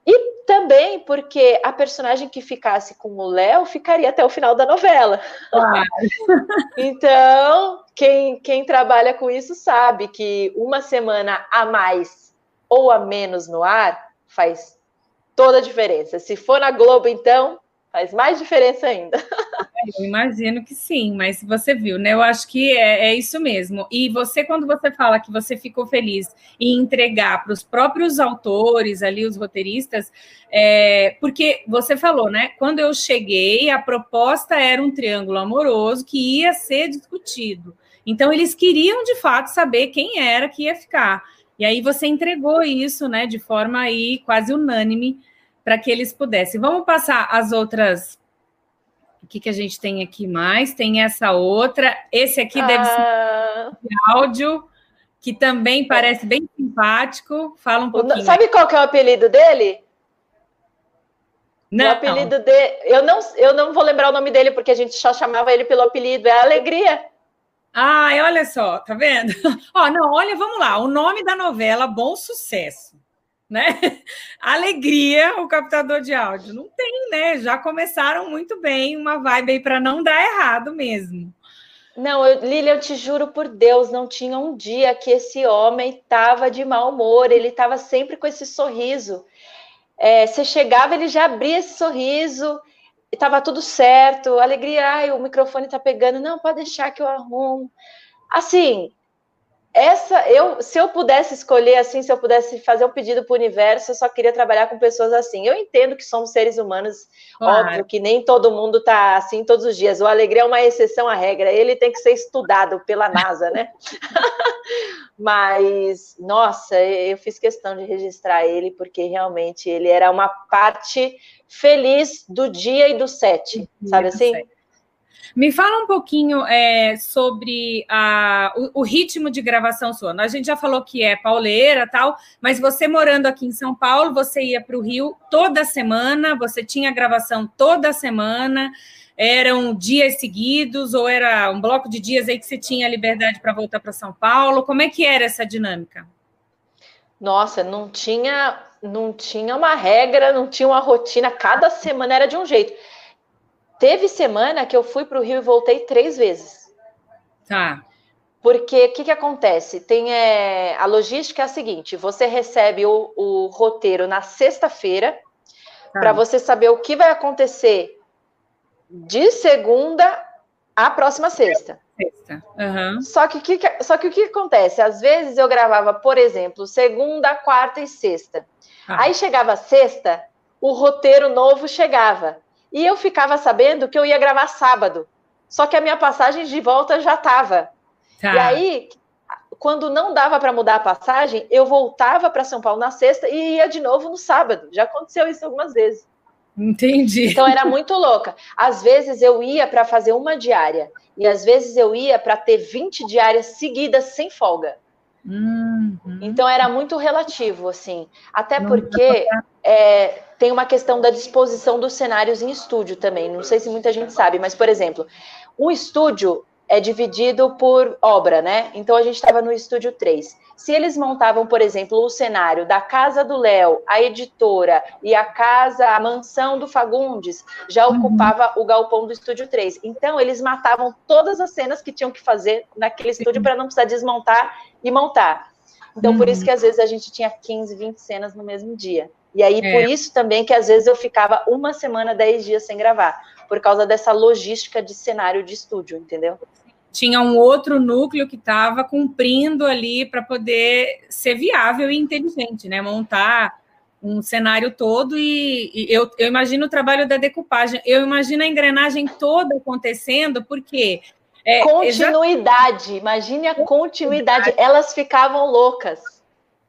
E também porque a personagem que ficasse com o Léo ficaria até o final da novela. Ah. então, quem, quem trabalha com isso sabe que uma semana a mais ou a menos no ar faz toda a diferença. Se for na Globo, então, faz mais diferença ainda. eu imagino que sim, mas você viu, né? Eu acho que é, é, isso mesmo. E você, quando você fala que você ficou feliz em entregar para os próprios autores ali, os roteiristas, é, porque você falou, né? Quando eu cheguei, a proposta era um triângulo amoroso que ia ser discutido. Então, eles queriam de fato saber quem era que ia ficar. E aí você entregou isso, né, de forma aí quase unânime para que eles pudessem. Vamos passar as outras. O que, que a gente tem aqui mais? Tem essa outra. Esse aqui ah... deve ser ah. áudio, que também parece bem simpático. Fala um pouquinho. Sabe qual que é o apelido dele? Não. O apelido dele. Eu não, eu não vou lembrar o nome dele, porque a gente só chamava ele pelo apelido. É Alegria. Ai, olha só, tá vendo? Ó, não, olha, vamos lá. O nome da novela Bom Sucesso, né? Alegria, o captador de áudio. Não tem, né? Já começaram muito bem, uma vibe aí para não dar errado mesmo. Não, eu, Lília, eu te juro por Deus, não tinha um dia que esse homem estava de mau humor, ele estava sempre com esse sorriso. É, você chegava, ele já abria esse sorriso, estava tudo certo, alegria, ai, o microfone está pegando, não, pode deixar que eu arrumo. Assim, essa, eu, se eu pudesse escolher assim, se eu pudesse fazer um pedido para o universo, eu só queria trabalhar com pessoas assim. Eu entendo que somos seres humanos, claro. óbvio que nem todo mundo está assim todos os dias. O Alegria é uma exceção à regra, ele tem que ser estudado pela NASA, né? Mas, nossa, eu fiz questão de registrar ele, porque realmente ele era uma parte feliz do dia e do set, sabe assim? Me fala um pouquinho é, sobre a, o, o, ritmo de gravação sua. A gente já falou que é pauleira tal, mas você morando aqui em São Paulo, você ia para o Rio toda semana, você tinha gravação toda semana, eram dias seguidos, ou era um bloco de dias aí que você tinha liberdade para voltar para São Paulo? Como é que era essa dinâmica? Nossa, não tinha, não tinha uma regra, não tinha uma rotina, cada semana era de um jeito. Teve semana que eu fui para o Rio e voltei três vezes. Tá. Porque o que, que acontece? Tem é, a logística é a seguinte: você recebe o, o roteiro na sexta-feira tá. para você saber o que vai acontecer de segunda à próxima sexta. Sexta. Uhum. Só, que, que, só que o que acontece? Às vezes eu gravava, por exemplo, segunda, quarta e sexta. Ah. Aí chegava sexta, o roteiro novo chegava. E eu ficava sabendo que eu ia gravar sábado. Só que a minha passagem de volta já estava. Tá. E aí, quando não dava para mudar a passagem, eu voltava para São Paulo na sexta e ia de novo no sábado. Já aconteceu isso algumas vezes. Entendi. Então era muito louca. Às vezes eu ia para fazer uma diária e às vezes eu ia para ter 20 diárias seguidas sem folga. Uhum. Então era muito relativo, assim. Até não porque é, tem uma questão da disposição dos cenários em estúdio também. Não sei se muita gente sabe, mas, por exemplo, um estúdio é dividido por obra, né? Então a gente estava no estúdio 3. Se eles montavam, por exemplo, o cenário da casa do Léo, a editora e a casa, a mansão do Fagundes, já uhum. ocupava o galpão do estúdio 3. Então eles matavam todas as cenas que tinham que fazer naquele estúdio para não precisar desmontar e montar. Então uhum. por isso uhum. que às vezes a gente tinha 15, 20 cenas no mesmo dia. E aí, é. por isso também que às vezes eu ficava uma semana, dez dias sem gravar, por causa dessa logística de cenário de estúdio, entendeu? Tinha um outro núcleo que estava cumprindo ali para poder ser viável e inteligente, né? Montar um cenário todo e, e eu, eu, imagino o trabalho da decupagem, eu imagino a engrenagem toda acontecendo, porque é, continuidade, já... imagine a continuidade. Elas ficavam loucas.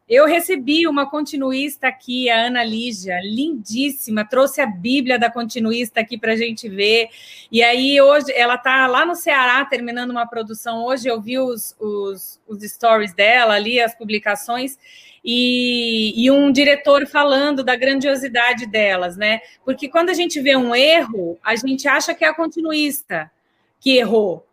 Eu recebi uma continuista aqui, a Ana Lígia, lindíssima, trouxe a Bíblia da continuista aqui para a gente ver. E aí, hoje, ela está lá no Ceará terminando uma produção. Hoje eu vi os, os, os stories dela ali, as publicações, e, e um diretor falando da grandiosidade delas, né? Porque quando a gente vê um erro, a gente acha que é a continuista que errou.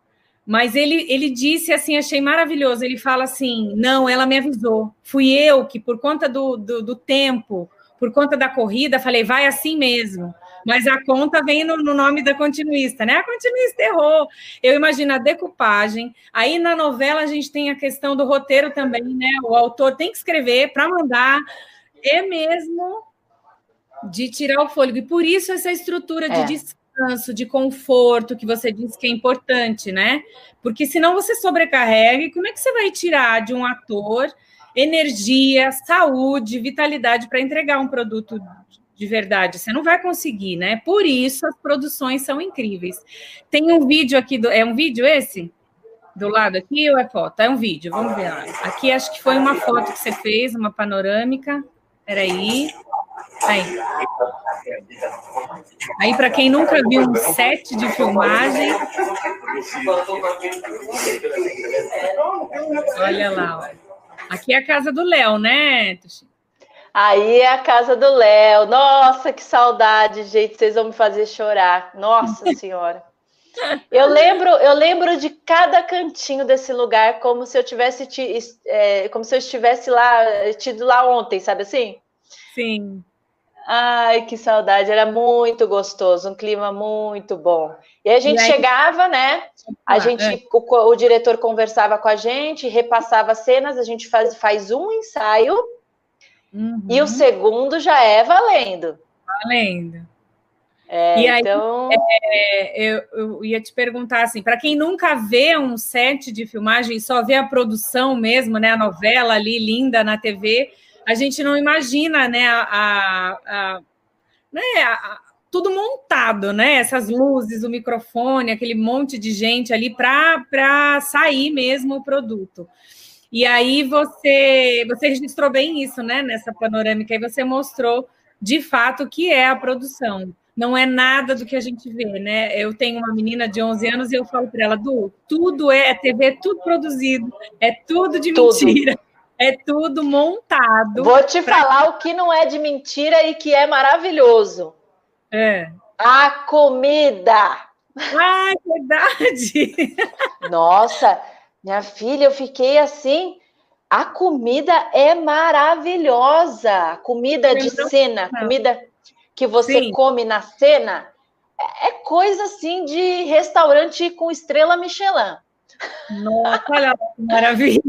Mas ele, ele disse assim, achei maravilhoso. Ele fala assim: não, ela me avisou. Fui eu que, por conta do, do, do tempo, por conta da corrida, falei, vai assim mesmo. Mas a conta vem no, no, nome da continuista, né? A continuista errou. Eu imagino a decupagem. Aí na novela a gente tem a questão do roteiro também, né? O autor tem que escrever para mandar. É mesmo de tirar o fôlego. E por isso essa estrutura é. De descanso, de conforto, que você disse que é importante, né? Porque senão você sobrecarrega, e como é que você vai tirar de um ator energia, saúde, vitalidade para entregar um produto de verdade? Você não vai conseguir, né? Por isso as produções são incríveis. Tem um vídeo aqui, do, é um vídeo esse? Do lado aqui ou é foto? É um vídeo, vamos ver. Aqui acho que foi uma foto que você fez, uma panorâmica. Peraí. Aí. Aí, para quem nunca viu um set de filmagem. Olha lá. Aqui é a casa do Léo, né, Tuxi? Aí é a casa do Léo. Nossa, que saudade, gente. Vocês vão me fazer chorar. Nossa Senhora. Eu lembro, eu lembro de cada cantinho desse lugar como se eu tivesse é, como se eu estivesse lá, tido lá ontem, sabe assim? Sim. Ai, que saudade, era muito gostoso, um clima muito bom. E a gente aí... chegava, né? A ah, gente, é. o, o, diretor conversava com a gente, repassava cenas, a gente faz, faz um ensaio uhum. e o segundo já é valendo. Valendo. É, e aí, então... É, eu, eu, ia te perguntar assim, para quem nunca vê um set de filmagem, só vê a produção mesmo, né? A novela ali linda na TV a gente não imagina, né, a, a, a né, a, tudo montado, né? Essas luzes, o microfone, aquele monte de gente ali para sair mesmo o produto. E aí você você registrou bem isso, né? Nessa panorâmica, e você mostrou de fato o que é a produção. Não é nada do que a gente vê, né? Eu tenho uma menina de 11 anos e eu falo para ela, Du, tudo é, é TV, tudo produzido, é tudo de tudo. mentira. É tudo montado. Vou te pra... falar o que não é de mentira e que é maravilhoso. É. A comida. Ah, é verdade. Nossa, minha filha, eu fiquei assim. A comida é maravilhosa. Comida de cena, comida que você Sim. come na cena, é, é coisa assim de restaurante com estrela Michelin. Nossa, olha que maravilha.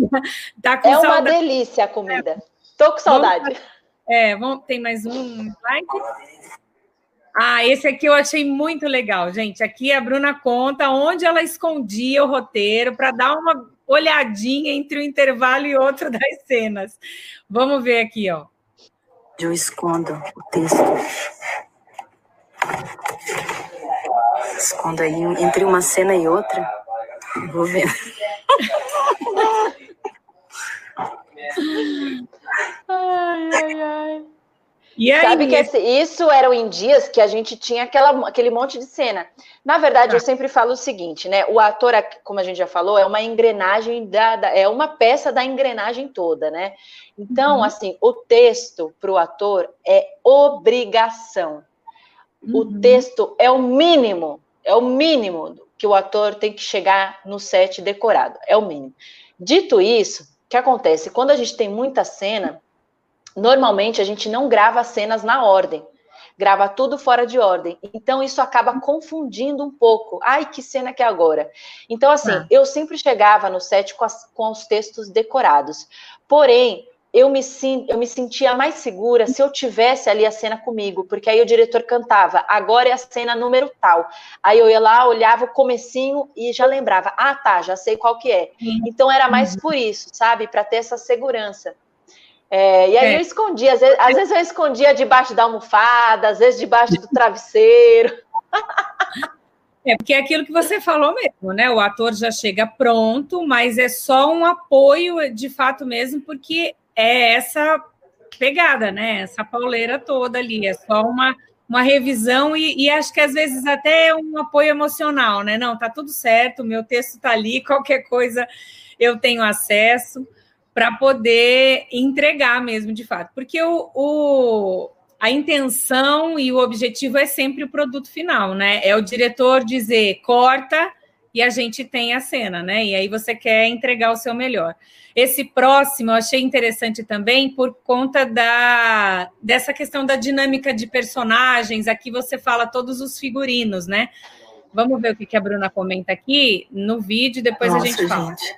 Tá é saudade. uma delícia a comida. Tô com saudade. Vamos, é, vamos, tem mais um slide? Ah, esse aqui eu achei muito legal, gente. Aqui a Bruna conta onde ela escondia o roteiro para dar uma olhadinha entre um intervalo e outro das cenas. Vamos ver aqui, ó. Eu escondo o texto. Escondo aí entre uma cena e outra Vou ver. ai, ai, ai. E aí? Sabe que esse, isso eram em dias que a gente tinha aquela, aquele monte de cena. Na verdade, ah. eu sempre falo o seguinte, né? O ator, como a gente já falou, é uma engrenagem da, da é uma peça da engrenagem toda, né? Então, uhum. assim, o texto para o ator é obrigação. Uhum. O texto é o mínimo, é o mínimo que o ator tem que chegar no set decorado, é o mínimo. Dito isso, o que acontece? Quando a gente tem muita cena, normalmente a gente não grava as cenas na ordem, grava tudo fora de ordem. Então isso acaba confundindo um pouco. Ai, que cena que é agora? Então, assim, ah. eu sempre chegava no set com, as, com os textos decorados. Porém, eu me, eu me sentia mais segura se eu tivesse ali a cena comigo, porque aí o diretor cantava, agora é a cena número tal. Aí eu ia lá, olhava o comecinho e já lembrava, ah tá, já sei qual que é. Então era mais uhum. por isso, sabe, para ter essa segurança. É, e aí é. eu escondia, às vezes, às vezes eu escondia debaixo da almofada, às vezes debaixo do travesseiro. É, porque é aquilo que você falou mesmo, né? O ator já chega pronto, mas é só um apoio de fato mesmo, porque é essa pegada, né? Essa pauleira toda ali, é só uma, uma revisão e, e, acho que às vezes até um apoio emocional, né? Não, tá tudo certo, meu texto tá ali, qualquer coisa eu tenho acesso para poder entregar mesmo de fato, porque o, o, a intenção e o objetivo é sempre o produto final, né? É o diretor dizer corta e a gente tem a cena, né? E aí você quer entregar o seu melhor. Esse próximo eu achei interessante também por conta da dessa questão da dinâmica de personagens. Aqui você fala todos os figurinos, né? Vamos ver o que a Bruna comenta aqui no vídeo, depois Nossa, a gente fala. Gente,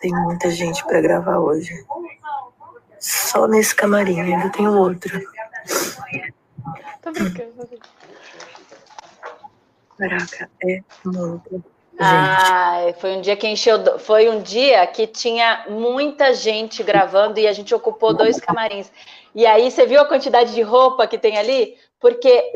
tem muita gente para gravar hoje. Só nesse camarim, ainda tem outro. Tô brincando, tô brincando. Caraca, é muito. Ah, foi um dia que encheu. Foi um dia que tinha muita gente gravando e a gente ocupou dois camarins. E aí você viu a quantidade de roupa que tem ali? Porque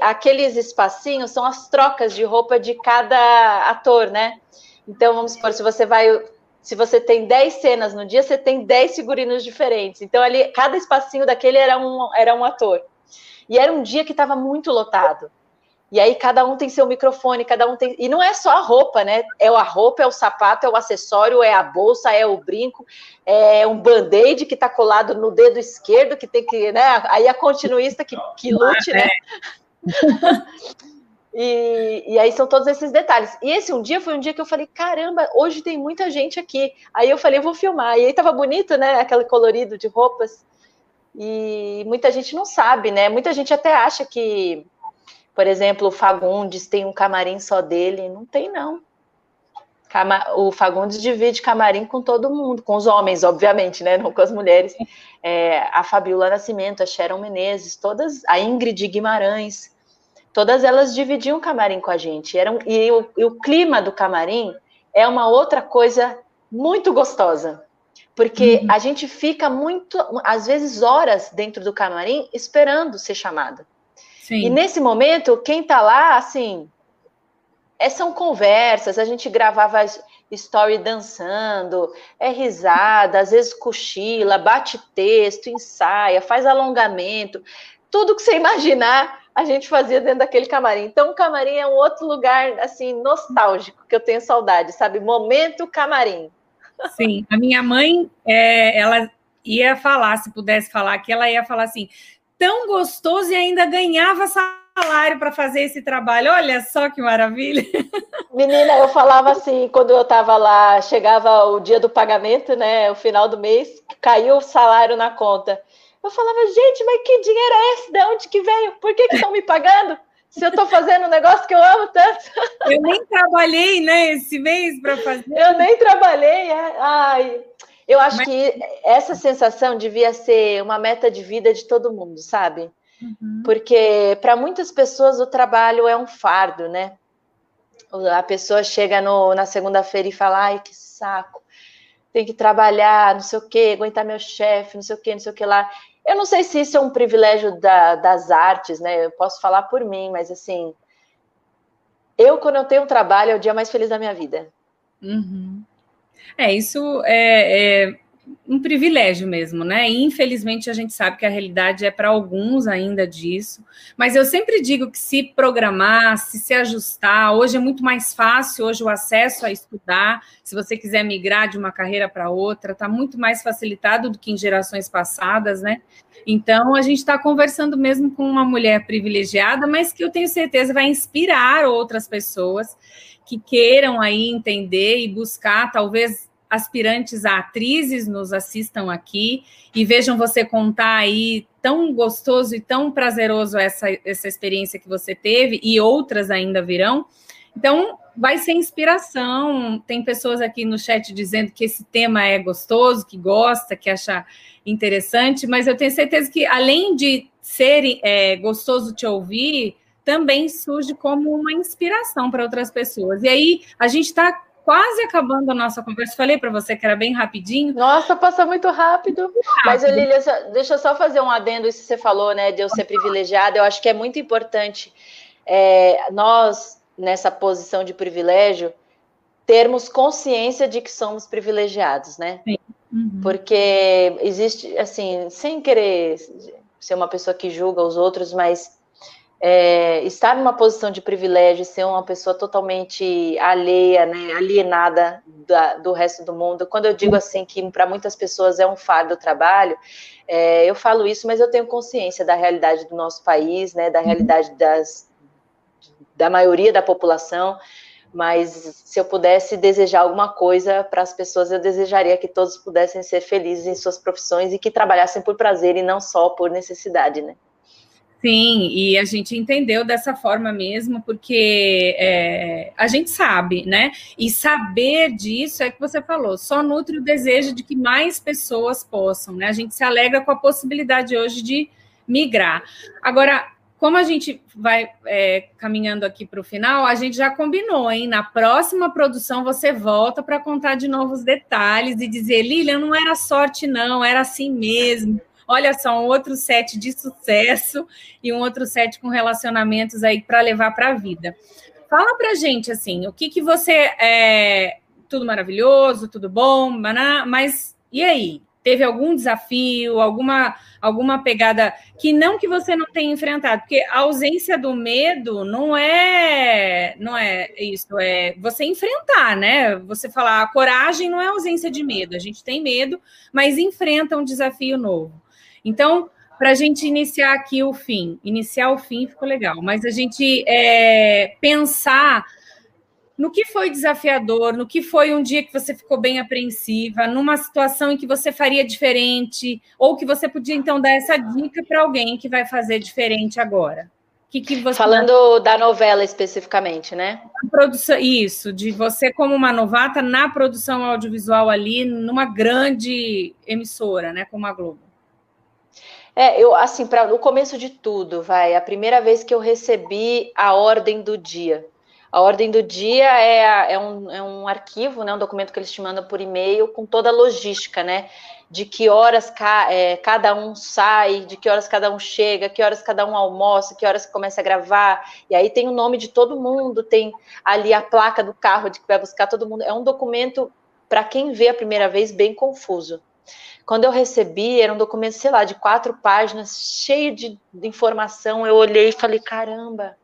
aqueles espacinhos são as trocas de roupa de cada ator, né? Então, vamos supor, se você vai. Se você tem 10 cenas no dia, você tem 10 figurinos diferentes. Então, ali, cada espacinho daquele era um, era um ator. E era um dia que estava muito lotado. E aí cada um tem seu microfone, cada um tem. E não é só a roupa, né? É a roupa, é o sapato, é o acessório, é a bolsa, é o brinco, é um band-aid que está colado no dedo esquerdo, que tem que, né? Aí a continuista que, que lute, né? E, e, aí são todos esses detalhes. E esse um dia foi um dia que eu falei, caramba, hoje tem muita gente aqui. Aí eu falei, eu vou filmar. E aí tava bonito, né? Aquele colorido de roupas. E muita gente não sabe, né? Muita gente até acha que por exemplo, o Fagundes tem um camarim só dele. Não tem, não. O Fagundes divide camarim com todo mundo, com os homens, obviamente, né? Não com as mulheres. É, a Fabiola Nascimento, a Sharon Menezes, todas, a Ingrid Guimarães, todas elas dividiam camarim com a gente. Eram, e, o, e o clima do camarim é uma outra coisa muito gostosa. Porque uhum. a gente fica muito, às vezes, horas dentro do camarim esperando ser chamada. Sim. E nesse momento, quem tá lá, assim, é, são conversas, a gente gravava story dançando, é risada, às vezes cochila, bate texto, ensaia, faz alongamento, tudo que você imaginar, a gente fazia dentro daquele camarim. Então, o camarim é um outro lugar, assim, nostálgico, que eu tenho saudade, sabe? Momento camarim. Sim, a minha mãe, é, ela ia falar, se pudesse falar, que ela ia falar assim, tão gostoso e ainda ganhava salário para fazer esse trabalho. Olha só que maravilha. Menina, eu falava assim, quando eu estava lá, chegava o dia do pagamento, né, o final do mês, caiu o salário na conta. Eu falava, gente, mas que dinheiro é esse? De onde que veio? Por que estão me pagando? Se eu estou fazendo um negócio que eu amo tanto. Eu nem trabalhei, né, esse mês para fazer. Eu nem trabalhei. É. Ai, eu acho Mas... que essa sensação devia ser uma meta de vida de todo mundo, sabe? Uhum. Porque para muitas pessoas o trabalho é um fardo, né? A pessoa chega no, na segunda-feira e fala: ai, que saco, tem que trabalhar, não sei o quê, aguentar meu chefe, não sei o quê, não sei o que lá. Eu não sei se isso é um privilégio da, das artes, né? Eu posso falar por mim, mas assim, eu, quando eu tenho um trabalho, é o dia mais feliz da minha vida. Uhum. É, isso é, é um privilégio mesmo, né? infelizmente a gente sabe que a realidade é para alguns ainda disso, mas eu sempre digo que se programar, se se ajustar, hoje é muito mais fácil, hoje o acesso a estudar, se você quiser migrar de uma carreira para outra, está muito mais facilitado do que em gerações passadas, né? Então a gente está conversando mesmo com uma mulher privilegiada, mas que eu tenho certeza vai inspirar outras pessoas que queiram aí entender e buscar, talvez aspirantes a atrizes nos assistam aqui e vejam você contar aí tão gostoso e tão prazeroso essa, essa experiência que você teve e outras ainda virão. Então, vai ser inspiração. Tem pessoas aqui no chat dizendo que esse tema é gostoso, que gosta, que acha interessante, mas eu tenho certeza que, além de ser é, gostoso te ouvir, também surge como uma inspiração para outras pessoas. E aí a gente está quase acabando a nossa conversa. Falei para você que era bem rapidinho. Nossa, passa muito rápido. Muito rápido. Mas, Lilia, deixa eu só fazer um adendo isso que você falou, né, de eu ser privilegiada. Eu acho que é muito importante é, nós, nessa posição de privilégio, termos consciência de que somos privilegiados, né? Sim. Uhum. Porque existe, assim, sem querer ser uma pessoa que julga os outros, mas é, estar numa posição de privilégio, ser uma pessoa totalmente alheia, né, alienada da, do resto do mundo. Quando eu digo assim que para muitas pessoas é um fardo o trabalho, é, eu falo isso, mas eu tenho consciência da realidade do nosso país, né, da realidade das, da maioria da população. Mas se eu pudesse desejar alguma coisa para as pessoas, eu desejaria que todos pudessem ser felizes em suas profissões e que trabalhassem por prazer e não só por necessidade, né? Sim, e a gente entendeu dessa forma mesmo, porque é, a gente sabe, né? E saber disso é que você falou, só nutre o desejo de que mais pessoas possam, né? A gente se alegra com a possibilidade hoje de migrar. Agora, como a gente vai é, caminhando aqui para o final, a gente já combinou, hein? Na próxima produção você volta para contar de novos detalhes e dizer, Lilian, não era sorte, não, era assim mesmo. Olha só, um outro set de sucesso e um outro set com relacionamentos aí para levar para a vida. Fala para gente assim, o que que você é tudo maravilhoso, tudo bom, mas e aí? Teve algum desafio, alguma alguma pegada que não que você não tenha enfrentado, porque a ausência do medo não é não é isso, é você enfrentar, né? Você falar, a coragem não é ausência de medo, a gente tem medo, mas enfrenta um desafio novo. Então, para a gente iniciar aqui o fim, iniciar o fim ficou legal, mas a gente é, pensar no que foi desafiador, no que foi um dia que você ficou bem apreensiva, numa situação em que você faria diferente, ou que você podia então dar essa dica para alguém que vai fazer diferente agora. Que, que você Falando da novela especificamente, né? Produção, isso, de você como uma novata na produção audiovisual ali, numa grande emissora, né, como a Globo. É, eu assim, para o começo de tudo, vai, a primeira vez que eu recebi a ordem do dia a ordem do dia é, é, um, é um arquivo, né, um documento que eles te mandam por e-mail com toda a logística, né? De que horas ca, é, cada um sai, de que horas cada um chega, que horas cada um almoça, que horas começa a gravar. E aí tem o nome de todo mundo, tem ali a placa do carro de que vai buscar todo mundo. É um documento, para quem vê a primeira vez, bem confuso. Quando eu recebi, era um documento, sei lá, de quatro páginas, cheio de, informação. Eu olhei e falei: caramba,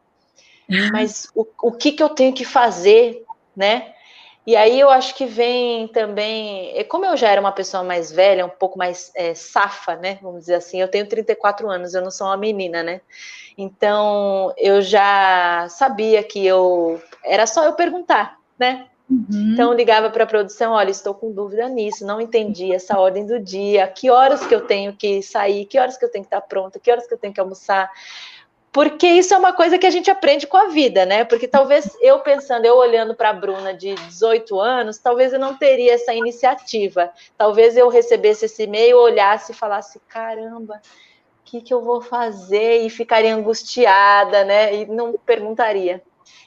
mas o, o que, que eu tenho que fazer, né? E aí eu acho que vem também, é, como eu já era uma pessoa mais velha, um pouco mais é, safa, né? Vamos dizer assim, eu tenho 34 anos, eu não sou uma menina, né? Então eu já sabia que eu era só eu perguntar, né? Uhum. Então ligava para a produção, olha, estou com dúvida nisso, não entendi essa ordem do dia, que horas que eu tenho que sair, que horas que eu tenho que estar pronta, que horas que eu tenho que almoçar porque isso é uma coisa que a gente aprende com a vida, né? Porque talvez eu pensando, eu olhando para a Bruna de 18 anos, talvez eu não teria essa iniciativa. Talvez eu recebesse esse e-mail, olhasse e falasse: caramba, o que, que eu vou fazer? E ficaria angustiada, né? E não perguntaria.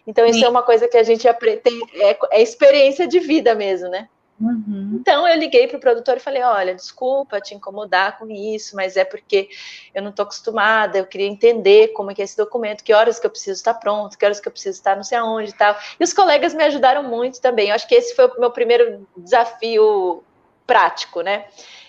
Então, isso Sim. é uma coisa que a gente aprende, é, é experiência de vida mesmo, né? Uhum. Então eu liguei para o produtor e falei: olha, desculpa te incomodar com isso, mas é porque eu não estou acostumada, eu queria entender como é que é esse documento, que horas que eu preciso estar pronto, que horas que eu preciso estar não sei aonde e tal. E os colegas me ajudaram muito também. Eu acho que esse foi o meu primeiro desafio prático, né?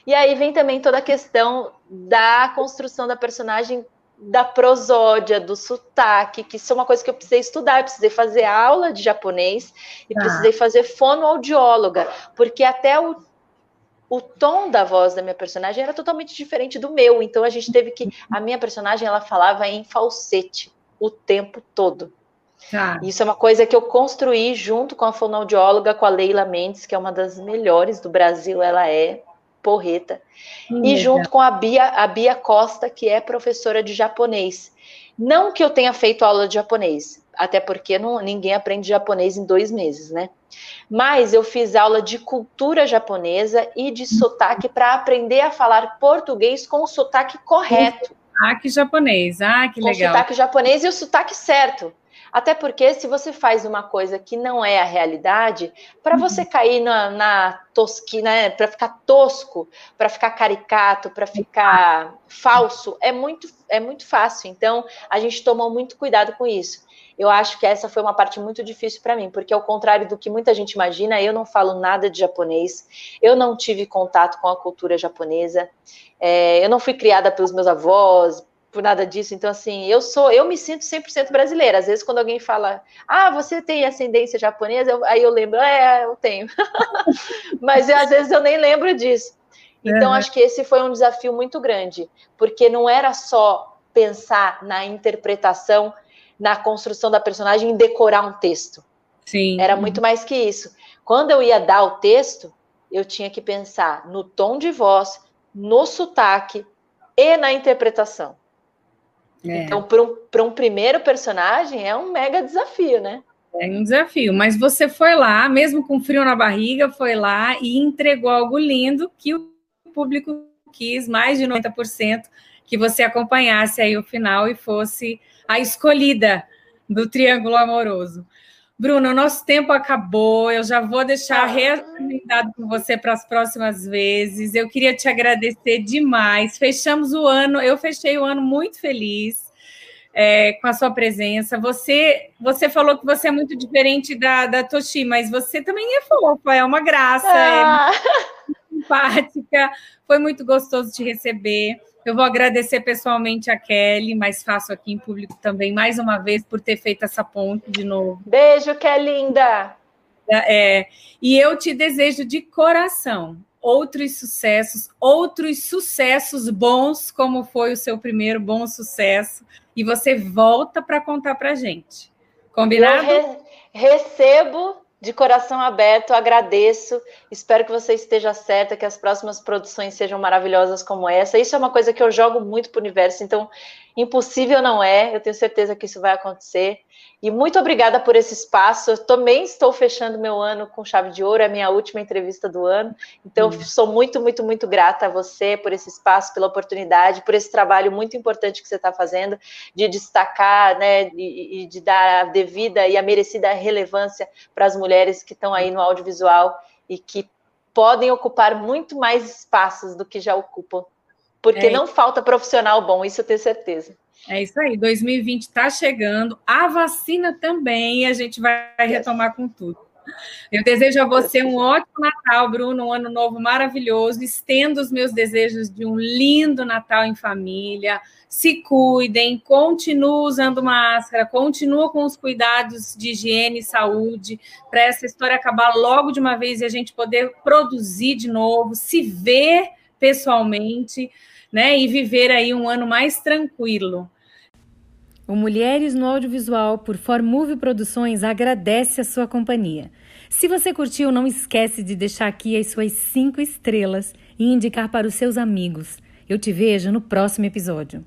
E aí vem também toda a questão da construção da personagem da prosódia, do sotaque, que isso é uma coisa que eu precisei estudar, eu precisei fazer aula de japonês e ah. precisei fazer fonoaudióloga, porque até o, o tom da voz da minha personagem era totalmente diferente do meu, então a gente teve que, a minha personagem, ela falava em falsete o tempo todo. Ah. Isso é uma coisa que eu construí junto com a fonoaudióloga, com a Leila Mendes, que é uma das melhores do Brasil, ela é porreta. Hum, e junto com a Bia, a Bia Costa, que é professora de japonês. Não que eu tenha feito aula de japonês, até porque não, ninguém aprende japonês em dois meses, né? Mas eu fiz aula de cultura japonesa e de sotaque para aprender a falar português com o sotaque correto. Sotaque japonês, ah, que legal. O sotaque japonês e o sotaque certo. Até porque se você faz uma coisa que não é a realidade, para uhum. você cair na, na tosquina, né, para ficar tosco, para ficar caricato, para ficar falso, é muito, é muito fácil. Então, a gente tomou muito cuidado com isso. Eu acho que essa foi uma parte muito difícil para mim, porque ao contrário do que muita gente imagina, eu não falo nada de japonês, eu não tive contato com a cultura japonesa, é, eu não fui criada pelos meus avós, por nada disso. Então, assim, eu sou, eu me sinto 100% brasileira. Às vezes, quando alguém fala, ah, você tem ascendência japonesa, eu, aí eu lembro, é, eu tenho. Mas às vezes eu nem lembro disso. Então, acho que esse foi um desafio muito grande, porque não era só pensar na interpretação, na construção da personagem e decorar um texto. Sim. Era muito mais que isso. Quando eu ia dar o texto, eu tinha que pensar no tom de voz, no sotaque e na interpretação. É. Então, para um, um primeiro personagem, é um mega desafio, né? É um desafio, mas você foi lá, mesmo com frio na barriga, foi lá e entregou algo lindo que o público quis, mais de 90% que você acompanhasse aí o final e fosse a escolhida do Triângulo Amoroso. Bruno, nosso tempo acabou. Eu já vou deixar ah. recomendado com você para as próximas vezes. Eu queria te agradecer demais. Fechamos o ano, eu fechei o ano muito feliz é, com a sua presença. Você, você falou que você é muito diferente da, da Toshi, mas você também é fofa, é uma graça, é ah. é simpática. Foi muito gostoso te receber. Eu vou agradecer pessoalmente a Kelly, mas faço aqui em público também, mais uma vez, por ter feito essa ponte de novo. Beijo, Kelly linda! É, e eu te desejo de coração outros sucessos, outros sucessos bons, como foi o seu primeiro bom sucesso, e você volta para contar para gente. Combinado? Eu re recebo de coração aberto, agradeço. Espero que você esteja certa, que as próximas produções sejam maravilhosas como essa. Isso é uma coisa que eu jogo muito para o universo, então impossível não é. Eu tenho certeza que isso vai acontecer. E muito obrigada por esse espaço. Eu também estou fechando meu ano com chave de ouro, é a minha última entrevista do ano. Então, hum. sou muito, muito, muito grata a você por esse espaço, pela oportunidade, por esse trabalho muito importante que você está fazendo, de destacar, né, e, e de dar a devida e a merecida relevância para as mulheres que estão aí no audiovisual e que podem ocupar muito mais espaços do que já ocupam. Porque é. não falta profissional bom, isso eu tenho certeza. É isso aí, 2020 está chegando, a vacina também, e a gente vai retomar com tudo. Eu desejo a você um ótimo Natal, Bruno, um ano novo maravilhoso. Estendo os meus desejos de um lindo Natal em família. Se cuidem, continuem usando máscara, continuem com os cuidados de higiene e saúde, para essa história acabar logo de uma vez e a gente poder produzir de novo, se ver pessoalmente, né? E viver aí um ano mais tranquilo. O Mulheres no Audiovisual por Formove Produções agradece a sua companhia. Se você curtiu, não esquece de deixar aqui as suas cinco estrelas e indicar para os seus amigos. Eu te vejo no próximo episódio.